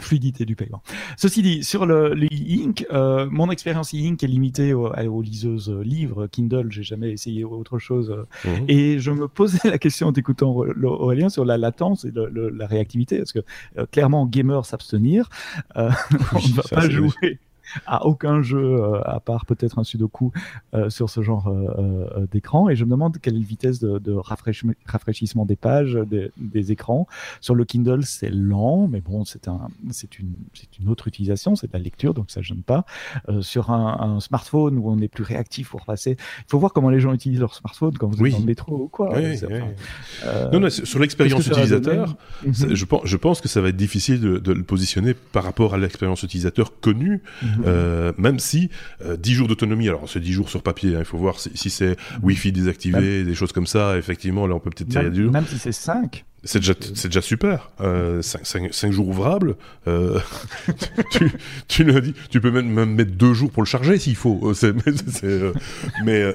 fluidité du paiement. Ceci dit, sur le, ink euh, mon expérience e-ink est limitée aux, liseuses livres, Kindle, j'ai jamais essayé autre chose. Euh, mhm. Et je me posais la question en écoutant Aurélien sur la latence et la réactivité, parce que euh, clairement, gamer s'abstenir, on ne va pas jouer à aucun jeu, euh, à part peut-être un sudoku, euh, sur ce genre euh, d'écran. Et je me demande quelle est la vitesse de, de rafraîchissement des pages, des, écrans. Sur le Kindle, c'est lent, mais bon, c'est un, une, une autre utilisation, c'est de la lecture, donc ça ne gêne pas. sur un, smartphone où on est plus réactif pour passer, il faut voir comment les gens utilisent leur smartphone quand vous êtes dans le métro ou quoi. non, non, sur l'expérience utilisateur, mhm. je, pense, je pense que ça va être difficile de, le positionner par rapport à l'expérience utilisateur connue. Mhm. Euh, même si euh, 10 jours d'autonomie, alors c'est 10 jours sur papier, hein, il faut voir si, si c'est Wi-Fi désactivé, des choses comme ça, effectivement, là on peut peut-être tirer du Même si c'est 5 c'est déjà, c'est déjà super. Euh, cinq, cinq, jours ouvrables. Euh, tu, tu, tu, dit, tu peux même, même, mettre deux jours pour le charger s'il faut. Euh, euh, mais, euh,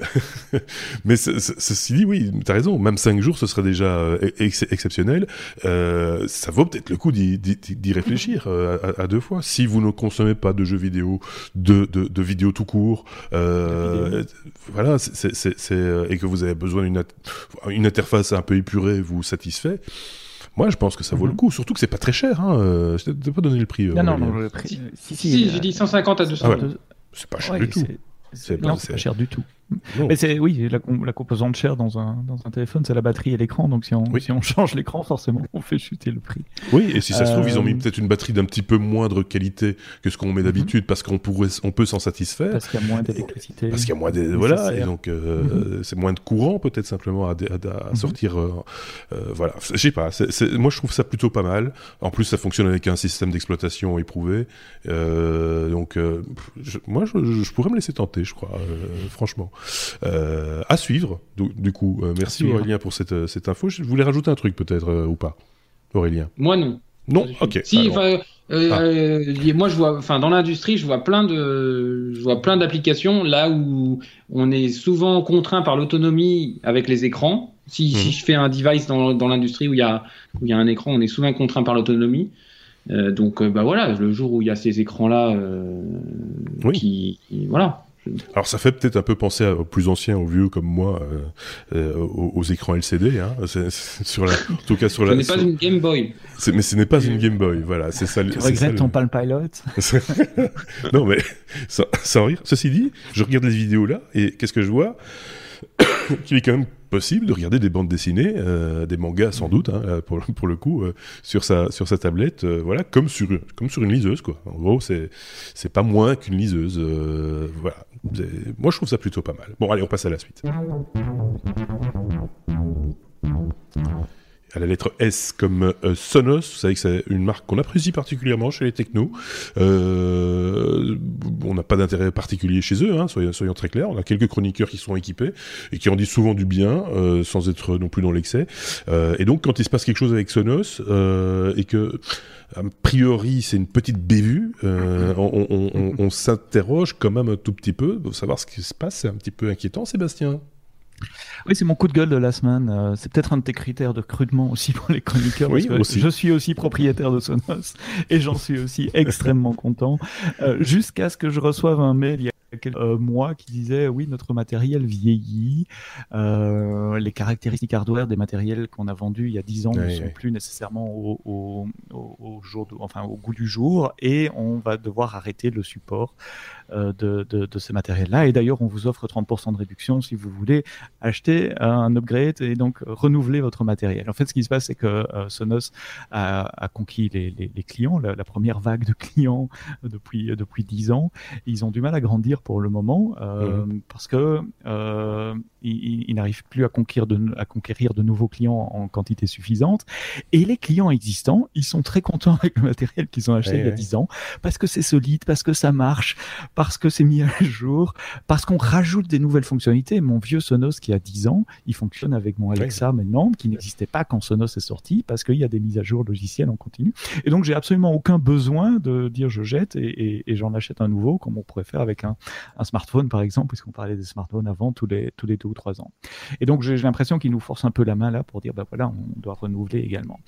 mais ceci dit, oui, t'as raison. Même cinq jours, ce serait déjà ex exceptionnel. ça vaut peut-être le coup d'y, d'y réfléchir à, à, deux fois. Si vous ne consommez pas de jeux vidéo, de, de, de vidéos tout court, voilà, c'est, et que vous avez besoin d'une une interface un peu épurée vous satisfait. Moi, je pense que ça vaut le mhm. coup, surtout que c'est pas très cher. Hein. Euh, je t'ai pas donné le prix. Euh, non, non, le prix. Si, si, j'ai dit 150 à 200 ah C'est pas cher du tout. C'est pas, pas, cher du tout. Mais c'est oui, la, la, composante chère dans un, dans un téléphone, c'est la batterie et l'écran. Donc si on, si on change l'écran, forcément, on fait chuter le prix. Oui, et si ça se trouve, ils ont mis euh, peut-être une batterie d'un petit peu moindre qualité que ce qu'on met d'habitude, parce qu'on pourrait, on peut s'en satisfaire. Parce qu'il y a moins d'électricité. Parce qu'il y a moins de, voilà, et donc euh, mhm. c'est moins de courant peut-être simplement à, à, mhm. sortir. Euh, voilà, je sais pas. moi, je trouve ça plutôt pas mal. En plus, ça fonctionne avec un système d'exploitation éprouvé. donc, moi, je, je, pourrais me laisser tenter, je crois, franchement. Euh, à suivre, du, coup. Euh, merci Aurélien pour cette, cette info. Je voulais rajouter un truc peut-être euh, ou pas, Aurélien? Moi non. Non, ok. Si, ah. moi je vois, enfin dans l'industrie, je vois plein de, je vois plein d'applications là où on est souvent contraint par l'autonomie avec les écrans. Si, si, mhm. je fais un device dans, dans l'industrie où il y a où il y a un écran, on est souvent contraint par l'autonomie. donc bah voilà, le jour où il y a ces écrans là, oui. qui, voilà, alors ça fait peut-être un peu penser aux plus anciens, aux vieux comme moi, euh, euh, aux, écrans LCD. Hein, sur la, en tout cas sur la. Ce n'est pas une Game Boy. Mais ce n'est pas une Game Boy. Voilà, c'est ça. Tu regrettes ton Palm Pilot? Non mais sans, rire. Ceci dit, je regarde les vidéos là et qu'est-ce que je vois? Qu'il est quand même possible de regarder des bandes dessinées, des mangas sans doute, hein, pour, pour, le coup, sur, sa, sur sa tablette, voilà, comme sur, comme sur une liseuse, quoi. En gros, c'est, c'est pas moins qu'une liseuse. voilà. Moi, je trouve ça plutôt pas mal. Bon, allez, on passe à la suite à la lettre S comme euh, Sonos. Vous savez que c'est une marque qu'on apprécie particulièrement chez les technos. Euh, on n'a pas d'intérêt particulier chez eux, hein, soyons, très clairs. On a quelques chroniqueurs qui sont équipés et qui en disent souvent du bien, euh, sans être non plus dans l'excès. Euh, et donc, quand il se passe quelque chose avec Sonos et que a priori c'est une petite bévue, on, on s'interroge quand même un tout petit peu pour savoir ce qui se passe. C'est un petit peu inquiétant, Sébastien. Oui, c'est mon coup de gueule de la semaine. Euh, c'est peut-être un de tes critères de recrutement aussi pour les chroniqueurs. Oui. Je suis aussi propriétaire de Sonos et j'en suis aussi extrêmement content. Euh, jusqu'à ce que je reçoive un mail il y a quelques euh, mois qui disait oui notre matériel vieillit, euh, les caractéristiques hardware des matériels qu'on a vendus il y a 10 ans ne sont plus nécessairement au, au, au, jour enfin au goût du jour et on va devoir arrêter le support de, de, de, ces matériels-là. Et d'ailleurs on vous offre 30% de réduction si vous voulez acheter un upgrade et donc renouveler votre matériel. En fait ce qui se passe c'est que euh, Sonos a, a conquis les, les, les clients, la, la, première vague de clients depuis depuis 10 ans. Ils ont du mal à grandir pour le moment euh, mhm. parce que euh, il, n'arrive plus à conquérir, de, à conquérir de nouveaux clients en quantité suffisante. Et les clients existants, ils sont très contents avec le matériel qu'ils ont acheté il y a 10 ans parce que c'est solide, parce que ça marche, parce que c'est mis à jour, parce qu'on rajoute des nouvelles fonctionnalités. Mon vieux Sonos qui a 10 ans, il fonctionne avec mon Alexa maintenant, qui n'existait pas quand Sonos est sorti parce qu'il y a des mises à jour logicielles en continu. Et donc, j'ai absolument aucun besoin de dire je jette et, et, j'en achète un nouveau comme on pourrait faire avec un, un smartphone, par exemple, puisqu'on parlait des smartphones avant tous les, tous les deux ou trois ans. Et donc, j'ai l'impression qu'il nous force un peu la main là pour dire, ben voilà, on doit renouveler également.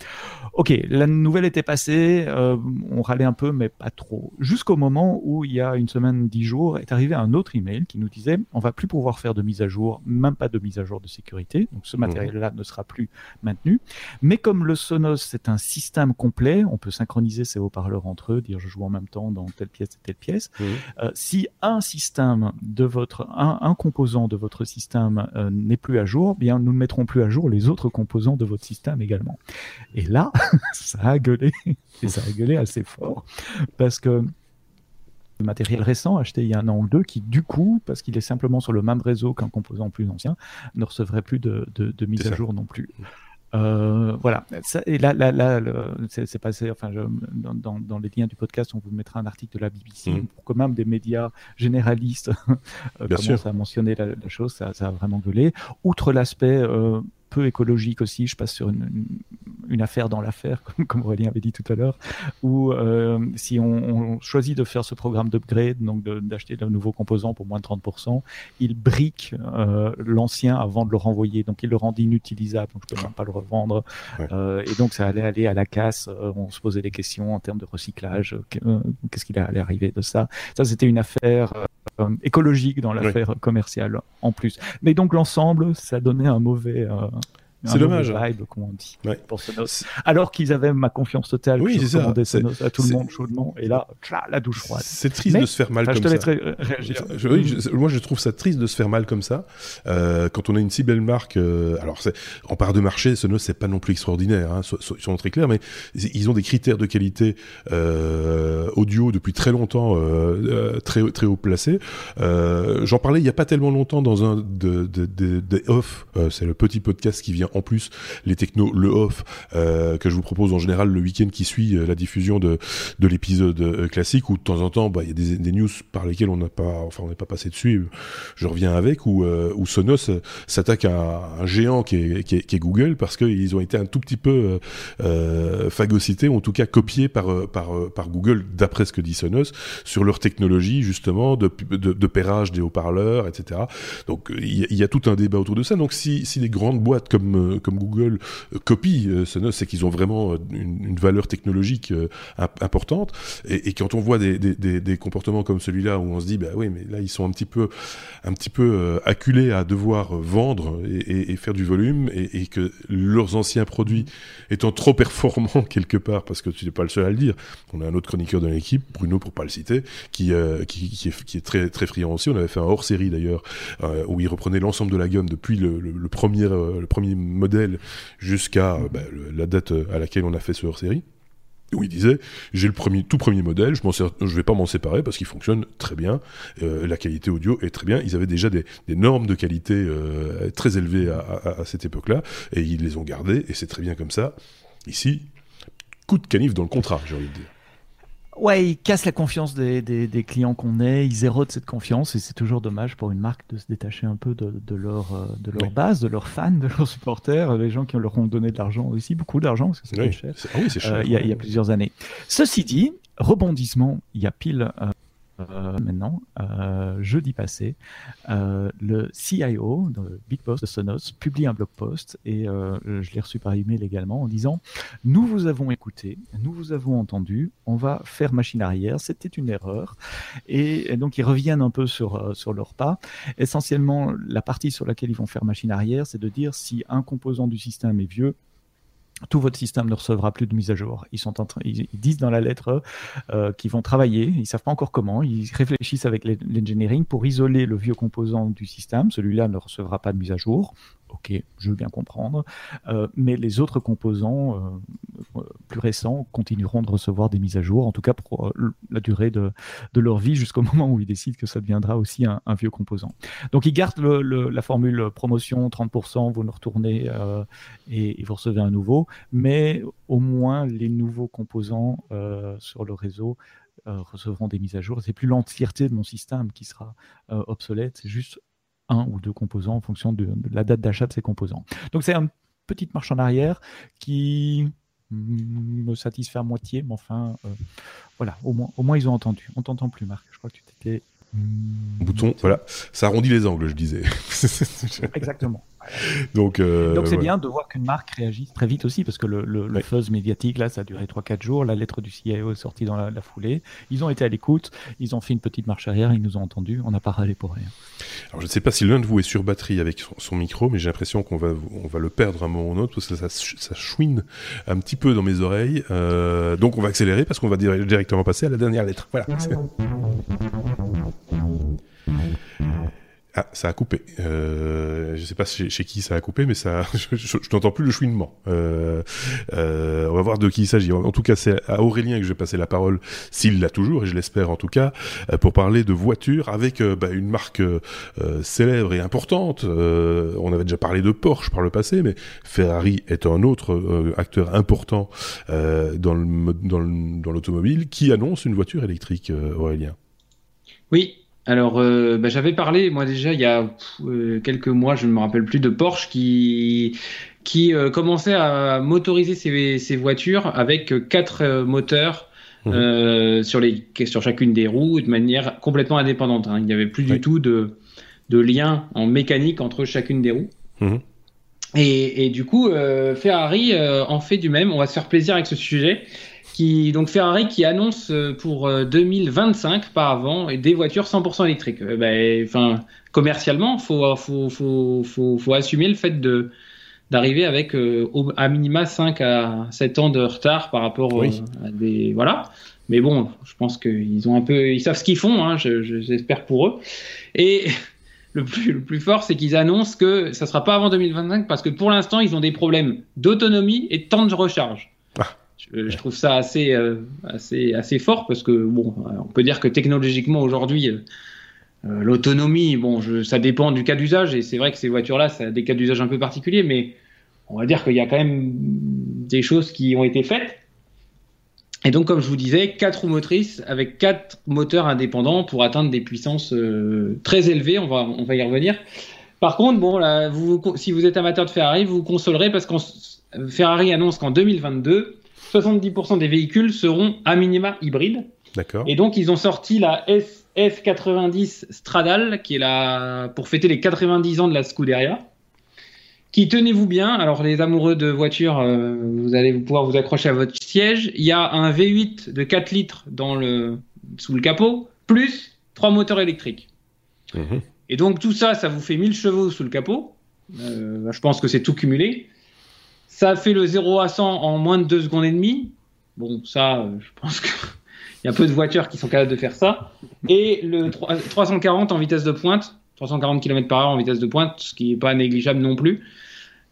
Ok, la nouvelle était passée, euh, on râlait un peu, mais pas trop. Jusqu'au moment où, il y a une semaine, dix jours, est arrivé un autre email qui nous disait, on va plus pouvoir faire de mise à jour, même pas de mise à jour de sécurité. Donc, ce mmh. matériel-là ne sera plus maintenu. Mais comme le Sonos, c'est un système complet, on peut synchroniser ses haut-parleurs entre eux, dire je joue en même temps dans telle pièce et telle pièce. Mmh. Euh, si un système de votre, un, un composant de votre système euh, n'est plus à jour, bien nous ne mettrons plus à jour les autres composants de votre système également. Et là, ça a gueulé, et ça a gueulé assez fort, parce que matériel récent acheté il y a un an ou deux qui du coup, parce qu'il est simplement sur le même réseau qu'un composant plus ancien, ne recevrait plus de, de, de mise à jour non plus. Euh, voilà. Ça, et là, là, là c'est passé. Enfin, je, dans, dans, dans, les liens du podcast, on vous mettra un article de la BBC mmh. pour que même des médias généralistes euh, commencent à mentionner la, la chose. Ça, ça, a vraiment gueulé. Outre l'aspect euh, peu écologique aussi. Je passe sur une, une, affaire dans l'affaire, comme, comme, Aurélien avait dit tout à l'heure, où euh, si on, on, choisit de faire ce programme d'upgrade, donc d'acheter de, de, nouveaux composants pour moins de 30%, il brique euh, l'ancien avant de le renvoyer, donc il le rend inutilisable, donc je peux même pas le revendre. Ouais. Euh, et donc ça allait aller à la casse. On se posait des questions en termes de recyclage. Qu'est-ce qu'il allait arriver de ça Ça, c'était une affaire écologique dans l'affaire commerciale en plus. Mais donc l'ensemble, ça donnait un mauvais, euh, c'est dommage. Vibe, comme on dit, ouais. pour Sonos. Alors qu'ils avaient ma confiance totale. Oui, c'est ça. Sonos à tout le monde chaudement. Et là, la douche froide. C'est triste Mais, de se faire mal comme je te ça. Réagir. Je, oui, je, moi, je trouve ça triste de se faire mal comme ça. Euh, quand on a une si belle marque, euh, alors en part de marché, Sonos c'est pas non plus extraordinaire. Hein, so, so, ils sont très clairs, mais ils ont des critères de qualité euh, audio depuis très longtemps, très très haut placés. J'en parlais il y a pas tellement longtemps dans un de, de, de, de off. c'est le petit podcast qui vient en plus les technos, le off, euh, que je vous propose en général le week-end qui suit euh, la diffusion de, de l'épisode euh, classique, où de temps en temps, bah, il y a des, news par lesquelles on n'a pas, enfin, on n'est pas passé dessus. Je reviens avec, où, où Sonos s'attaque à un géant qui est, qui est, Google, parce qu'ils ont été un tout petit peu phagocytés, ou en tout cas copiés par, par, par Google, d'après ce que dit Sonos, sur leur technologie, justement, de, de, des haut-parleurs, etc. Donc, il y, y, a tout un débat autour de ça. Donc, si, si des grandes boîtes comme comme, comme Google copie Sonos, c'est qu'ils ont vraiment une, valeur technologique importante. Et, quand on voit des, comportements comme celui-là où on se dit, bah oui, mais là ils sont un petit peu, un petit peu acculés à devoir vendre et, faire du volume, et, que leurs anciens produits étant trop performants quelque part, parce que tu n'es pas le seul à le dire. On a un autre chroniqueur de l'équipe, Bruno pour pas le citer, qui, est, très très friand aussi. On avait fait un hors série d'ailleurs où il reprenait l'ensemble de la gamme depuis le, premier le premier modèle jusqu'à bah, la date à laquelle on a fait ce hors série où il disait j'ai le premier tout premier modèle je ne vais pas m'en séparer parce qu'il fonctionne très bien euh, la qualité audio est très bien. Ils avaient déjà des, normes de qualité euh, très élevées à, à, cette époque là et ils les ont gardées et c'est très bien comme ça. Ici coup de canif dans le contrat j'ai envie de dire Ouais, ils cassent la confiance des, des, clients qu'on est, ils érodent cette confiance et c'est toujours dommage pour une marque de se détacher un peu de, de leur, euh, de leur base, de leurs fans, de leurs supporters, les gens qui leur ont donné de l'argent aussi, beaucoup d'argent parce que c'est cher. Ah oui, cher. Euh, il y, y, a plusieurs années. Ceci dit, rebondissement, il y a pile euh, maintenant, euh, jeudi passé, euh, le CIO, de Big Boss de Sonos, publie un blog post et je l'ai reçu par email également en disant Nous vous avons écouté, nous vous avons entendu, on va faire machine arrière, c'était une erreur. Et, donc ils reviennent un peu sur, sur leur pas. Essentiellement, la partie sur laquelle ils vont faire machine arrière, c'est de dire si un composant du système est vieux, tout votre système ne recevra plus de mise à jour. Ils sont en ils, disent dans la lettre euh, qu'ils vont travailler. Ils savent pas encore comment. Ils réfléchissent avec l'engineering pour isoler le vieux composant du système. Celui-là ne recevra pas de mise à jour. Ok, je veux bien comprendre. Euh, mais les autres composants euh, plus récents continueront de recevoir des mises à jour, en tout cas pour euh, la durée de, leur vie jusqu'au moment où ils décident que ça deviendra aussi un, vieux composant. Donc ils gardent le, le, la formule promotion 30%, vous nous retournez et, et, vous recevez un nouveau, mais au moins les nouveaux composants sur le réseau recevront des mises à jour. C'est plus l'entièreté de mon système qui sera obsolète, c'est juste un ou deux composants en fonction de, la date d'achat de ces composants. Donc c'est une petite marche en arrière qui me satisfait à moitié, mais enfin, euh, voilà, au moins, au moins ils ont entendu. On t'entend plus, Marc. Je crois que tu t'étais. Bouton, voilà, ça arrondit les angles, je disais. Exactement. Donc, euh, Donc c'est bien de voir qu'une marque réagit très vite aussi, parce que le, le, fuzz médiatique, là, ça a duré 3-4 jours. La lettre du CIO est sortie dans la, foulée. Ils ont été à l'écoute, ils ont fait une petite marche arrière, ils nous ont entendus, on n'a pas râlé pour rien. Alors je ne sais pas si l'un de vous est sur batterie avec son, micro, mais j'ai l'impression qu'on va, on va le perdre un moment ou un autre, parce que ça, ça chouine un petit peu dans mes oreilles. Euh, donc on va accélérer, parce qu'on va directement passer à la dernière lettre. Voilà. Ah, ça a coupé. Euh, je sais pas chez, qui ça a coupé, mais ça, je, n'entends plus le chouinement. Euh, euh, on va voir de qui il s'agit. En, tout cas, c'est à Aurélien que je vais passer la parole, s'il l'a toujours, et je l'espère en tout cas, euh, pour parler de voitures avec euh, bah, une marque euh, célèbre et importante. on avait déjà parlé de Porsche par le passé, mais Ferrari est un autre acteur important dans l'automobile qui annonce une voiture électrique, Aurélien. Oui, alors, euh, bah, j'avais parlé, moi déjà, il y a euh, quelques mois, je ne me rappelle plus, de Porsche qui, qui euh, commençait à motoriser ses, ses, voitures avec quatre moteurs mmh. sur, les, sur chacune des roues de manière complètement indépendante. Hein. Il n'y avait plus du tout de, de lien en mécanique entre chacune des roues. Mmh. Et, et, du coup, Ferrari en fait du même. On va se faire plaisir avec ce sujet donc Ferrari qui annonce euh, pour 2025 euh, par avant des voitures 100% électriques. Euh, ben, enfin, commercialement, faut, faut, faut, faut, faut assumer le fait de d'arriver avec à minima 5 à 7 ans de retard par rapport à des voilà. Mais bon, je pense qu'ils ont un peu, ils savent ce qu'ils font. Hein, j'espère pour eux. Et le plus, le plus fort, c'est qu'ils annoncent que ça sera pas avant 2025 parce que pour l'instant, ils ont des problèmes d'autonomie et de temps de recharge. Ah. Je, trouve ça assez, euh, assez, assez fort parce que, bon, euh, on peut dire que technologiquement aujourd'hui, euh, l'autonomie, bon, je, ça dépend du cas d'usage et c'est vrai que ces voitures-là, ça a des cas d'usage un peu particuliers, mais on va dire qu'il y a quand même des choses qui ont été faites. Et donc, comme je vous disais, quatre roues motrices avec quatre moteurs indépendants pour atteindre des puissances très élevées. On va, on va y revenir. Par contre, bon, là, vous, si vous êtes amateur de Ferrari, vous vous consolerez parce que Ferrari annonce qu'en 2022, 70% des véhicules seront à minima hybrides. D'accord. Et donc, ils ont sorti la SF90 Stradale, qui est là pour fêter les 90 ans de la Scuderia. qui, tenez-vous bien, alors les amoureux de voitures, euh, vous allez pouvoir vous accrocher à votre siège. Il y a un V8 de 4 litres dans le, sous le capot, plus trois moteurs électriques. Mhm. Et donc tout ça, ça vous fait 1000 chevaux sous le capot. Euh, je pense que c'est tout cumulé. Ça fait le 0 à 100 en moins de 2 secondes et demie. Bon, ça, je pense qu'il y a peu de voitures qui sont capables de faire ça. Et le 340 en vitesse de pointe, 340 km par heure en vitesse de pointe, ce qui n'est pas négligeable non plus.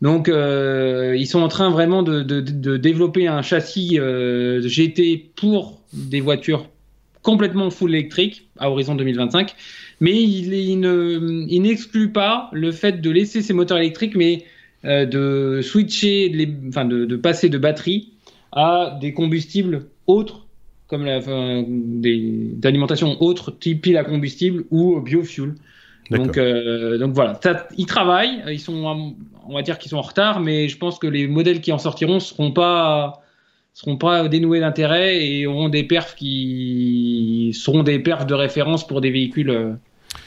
Donc, euh, ils sont en train vraiment de, développer un châssis euh, GT pour des voitures complètement full électrique à horizon 2025. Mais il, il pas le fait de laisser ces moteurs électriques, mais euh, de switcher, les, enfin de, passer de batterie à des combustibles autres, comme la, d'alimentation autre, type pile à combustible ou biofuel. Donc, euh, donc voilà, ils travaillent, ils sont, on va dire qu'ils sont en retard, mais je pense que les modèles qui en sortiront seront pas, seront pas dénoués d'intérêt et auront des perfs qui seront des perfs de référence pour des véhicules euh,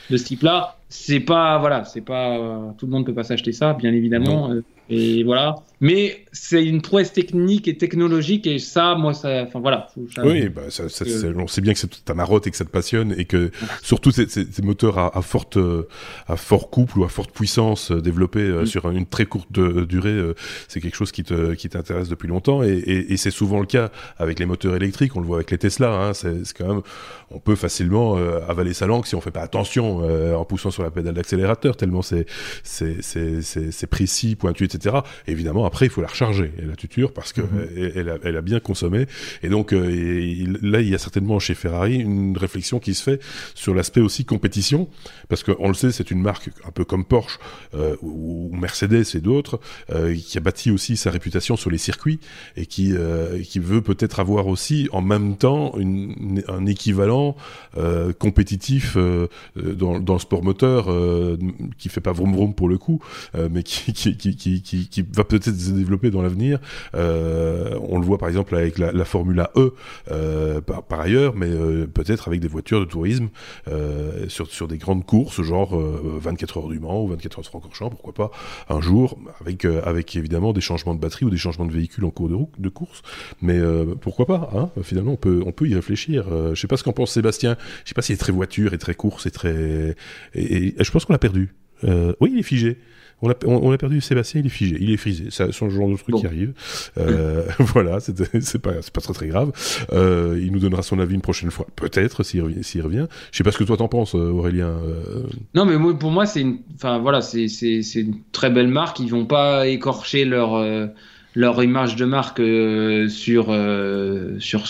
de ce type-là. C'est pas, voilà, c'est pas, tout le monde peut pas s'acheter ça, bien évidemment. Et voilà. Mais c'est une prouesse technique et technologique et ça, moi, ça, enfin voilà. oui, bah, ça, ça, on sait bien que c'est ta marotte et que ça te passionne et que surtout ces, ces, moteurs à, à, forte, à fort couple ou à forte puissance euh, développés euh, mm. sur une très courte durée, euh, c'est quelque chose qui te, qui t'intéresse depuis longtemps et, et, et c'est souvent le cas avec les moteurs électriques. On le voit avec les Tesla. Hein, c'est quand même, on peut facilement avaler sa langue si on fait pas attention en poussant sur la pédale d'accélérateur tellement c'est, c'est, c'est, c'est précis, pointu, etc. Évidemment, après, il faut la recharger, la tuture, parce qu'elle mhm. elle, a, elle a bien consommé. Et donc, euh, là, il y a certainement chez Ferrari une réflexion qui se fait sur l'aspect aussi compétition, parce qu'on le sait, c'est une marque un peu comme Porsche euh, ou Mercedes et d'autres, euh, qui a bâti aussi sa réputation sur les circuits et qui, qui veut peut-être avoir aussi en même temps une, un équivalent compétitif dans, dans, le sport moteur qui fait pas vroom vroom pour le coup, mais qui, qui, qui, qui qui, va peut-être se développer dans l'avenir. Euh, on le voit par exemple avec la, la Formula E euh, par, ailleurs, mais euh, peut-être avec des voitures de tourisme sur, sur des grandes courses, genre 24 heures du Mans ou 24 heures de Francorchamps, pourquoi pas un jour, avec, avec évidemment des changements de batterie ou des changements de véhicule en cours de, de course. Mais pourquoi pas hein Finalement, on peut, on peut y réfléchir. je sais pas ce qu'en pense Sébastien. Je sais pas s'il est très voiture et très course et très. et je pense qu'on l'a perdu. oui, il est figé. On a, on, a, perdu Sébastien, il est figé, il est frisé. C'est ce genre de truc qui arrive. Euh, voilà, c'est pas, pas très très grave. Euh, il nous donnera son avis une prochaine fois, peut-être s'il revient, revient. Je sais pas ce que toi t'en penses, euh, Aurélien. Non, mais moi, pour moi, c'est une, enfin voilà, c'est une très belle marque. Ils vont pas écorcher leur leur image de marque euh, sur, euh, sur,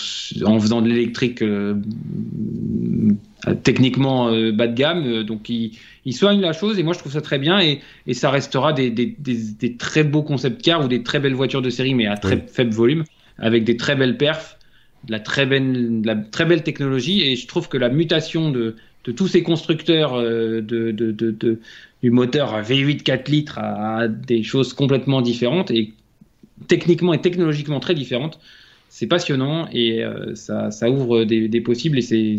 en faisant de l'électrique euh, techniquement bas de gamme. donc, ils, ils, soignent la chose et moi, je trouve ça très bien et, et ça restera des, des, des, très beaux concept cars ou des très belles voitures de série, mais à très faible volume, avec des très belles perfs, de la très belle, de la très belle technologie. Et je trouve que la mutation de, de tous ces constructeurs de, de, de, du moteur V8 4 litres à, des choses complètement différentes et techniquement et technologiquement très différentes. C'est passionnant et euh, ça, ça, ouvre des, des, possibles et c'est,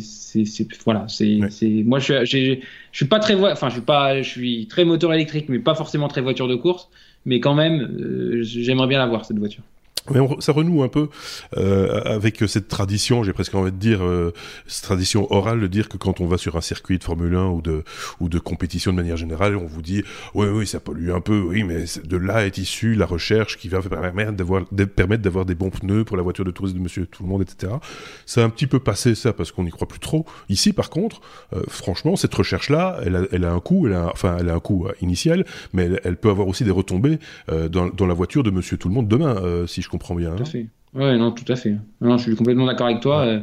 voilà, c'est, c'est, moi je suis, je suis pas très, enfin je suis pas, je suis très moteur électrique mais pas forcément très voiture de course, mais quand même euh, j'aimerais bien l'avoir cette voiture. Mais ça renoue un peu euh, avec cette tradition, j'ai presque envie de dire, euh, cette tradition orale de dire que quand on va sur un circuit de Formule 1 ou de, ou de compétition de manière générale, on vous dit oui, oui, ça pollue un peu, oui, mais de là est issue la recherche qui va permettre d'avoir, des bons pneus pour la voiture de tourisme de monsieur tout le monde, etc. Ça a un petit peu passé ça parce qu'on n'y croit plus trop. Ici, par contre, euh, franchement, cette recherche-là, elle a, elle a un coût, elle a, enfin, elle a un coût initial, mais elle, peut avoir aussi des retombées dans, dans la voiture de monsieur tout le monde demain, si je comprends bien. Tout à fait. Ouais, non, tout à fait. Non, je suis complètement d'accord avec toi. Euh,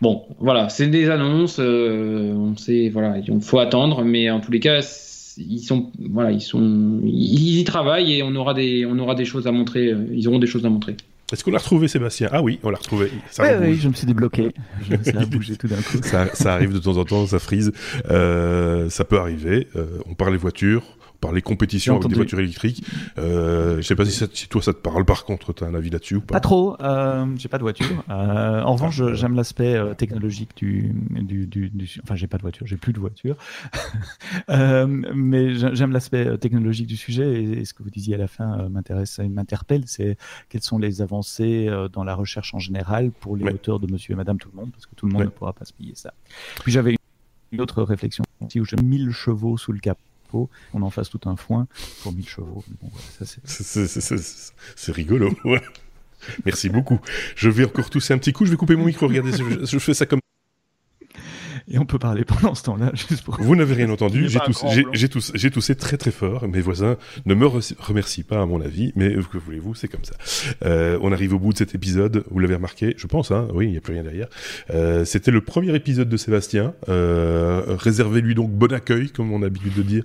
bon, voilà, c'est des annonces. Euh, on sait, voilà, il faut attendre, mais en tous les cas, ils sont, voilà, ils sont, ils y travaillent et on aura des, on aura des choses à montrer. Euh, ils auront des choses à montrer. Est-ce qu'on l'a retrouvé, Sébastien? Ah oui, on l'a retrouvé. Ça oui, je me suis débloqué. ça a bougé tout d'un coup. Ça, ça, arrive de temps en temps, ça frise. Euh, ça peut arriver. Euh, on parle des voitures, par les compétitions avec des voitures électriques. Euh, je sais pas si, si, toi ça te parle par contre, tu as un avis là-dessus ou pas Pas trop, euh, j'ai pas de voiture. Euh, en revanche, ah, j'aime l'aspect euh, technologique du, du, du, du, Enfin, j'ai pas de voiture, j'ai plus de voiture. euh, mais j'aime l'aspect technologique du sujet et, ce que vous disiez à la fin m'intéresse et m'interpelle, c'est quelles sont les avancées dans la recherche en général pour les auteurs de Monsieur et Madame Tout le Monde, parce que tout le monde ne pourra pas se payer ça. Puis j'avais une autre réflexion aussi où j'ai 1000 chevaux sous le on en fasse tout un foin pour 1000 chevaux. C'est rigolo. Merci beaucoup. Je vais encore tousser un petit coup. Je vais couper mon micro. Regardez, je fais ça comme et on peut parler pendant ce temps-là, juste pour... Vous n'avez rien entendu, j'ai toussé, toussé, toussé, très très fort. Mes voisins ne me remercient pas, à mon avis, mais que voulez-vous, c'est comme ça. Euh, on arrive au bout de cet épisode, vous l'avez remarqué, je pense, hein, oui, il n'y a plus rien derrière. Euh, C'était le premier épisode de Sébastien. Euh, Réservez-lui donc bon accueil, comme on a l'habitude de dire,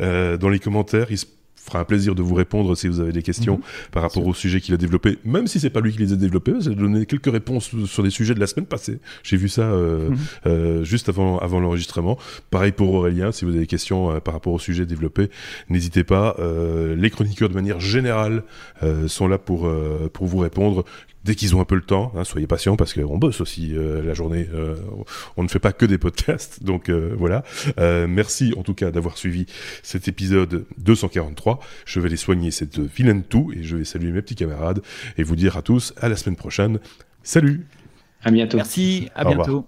euh, dans les commentaires. Il se fera un plaisir de vous répondre si vous avez des questions mhm. par rapport au sujet qu'il a développé, même si c'est pas lui qui les a développés. J'ai donné quelques réponses sur des sujets de la semaine passée. J'ai vu ça euh, mhm. euh, juste avant avant l'enregistrement. Pareil pour Aurélien, si vous avez des questions euh, par rapport au sujet développé, n'hésitez pas. Les chroniqueurs de manière générale sont là pour pour vous répondre dès qu'ils ont un peu le temps. Hein, soyez patients parce qu'on bosse aussi euh, la journée. Euh, on ne fait pas que des podcasts. Donc euh, voilà. merci en tout cas d'avoir suivi cet épisode 243. Je vais les soigner cette vilaine tout et je vais saluer mes petits camarades et vous dire à tous à la semaine prochaine. Salut À bientôt. Merci, à bientôt.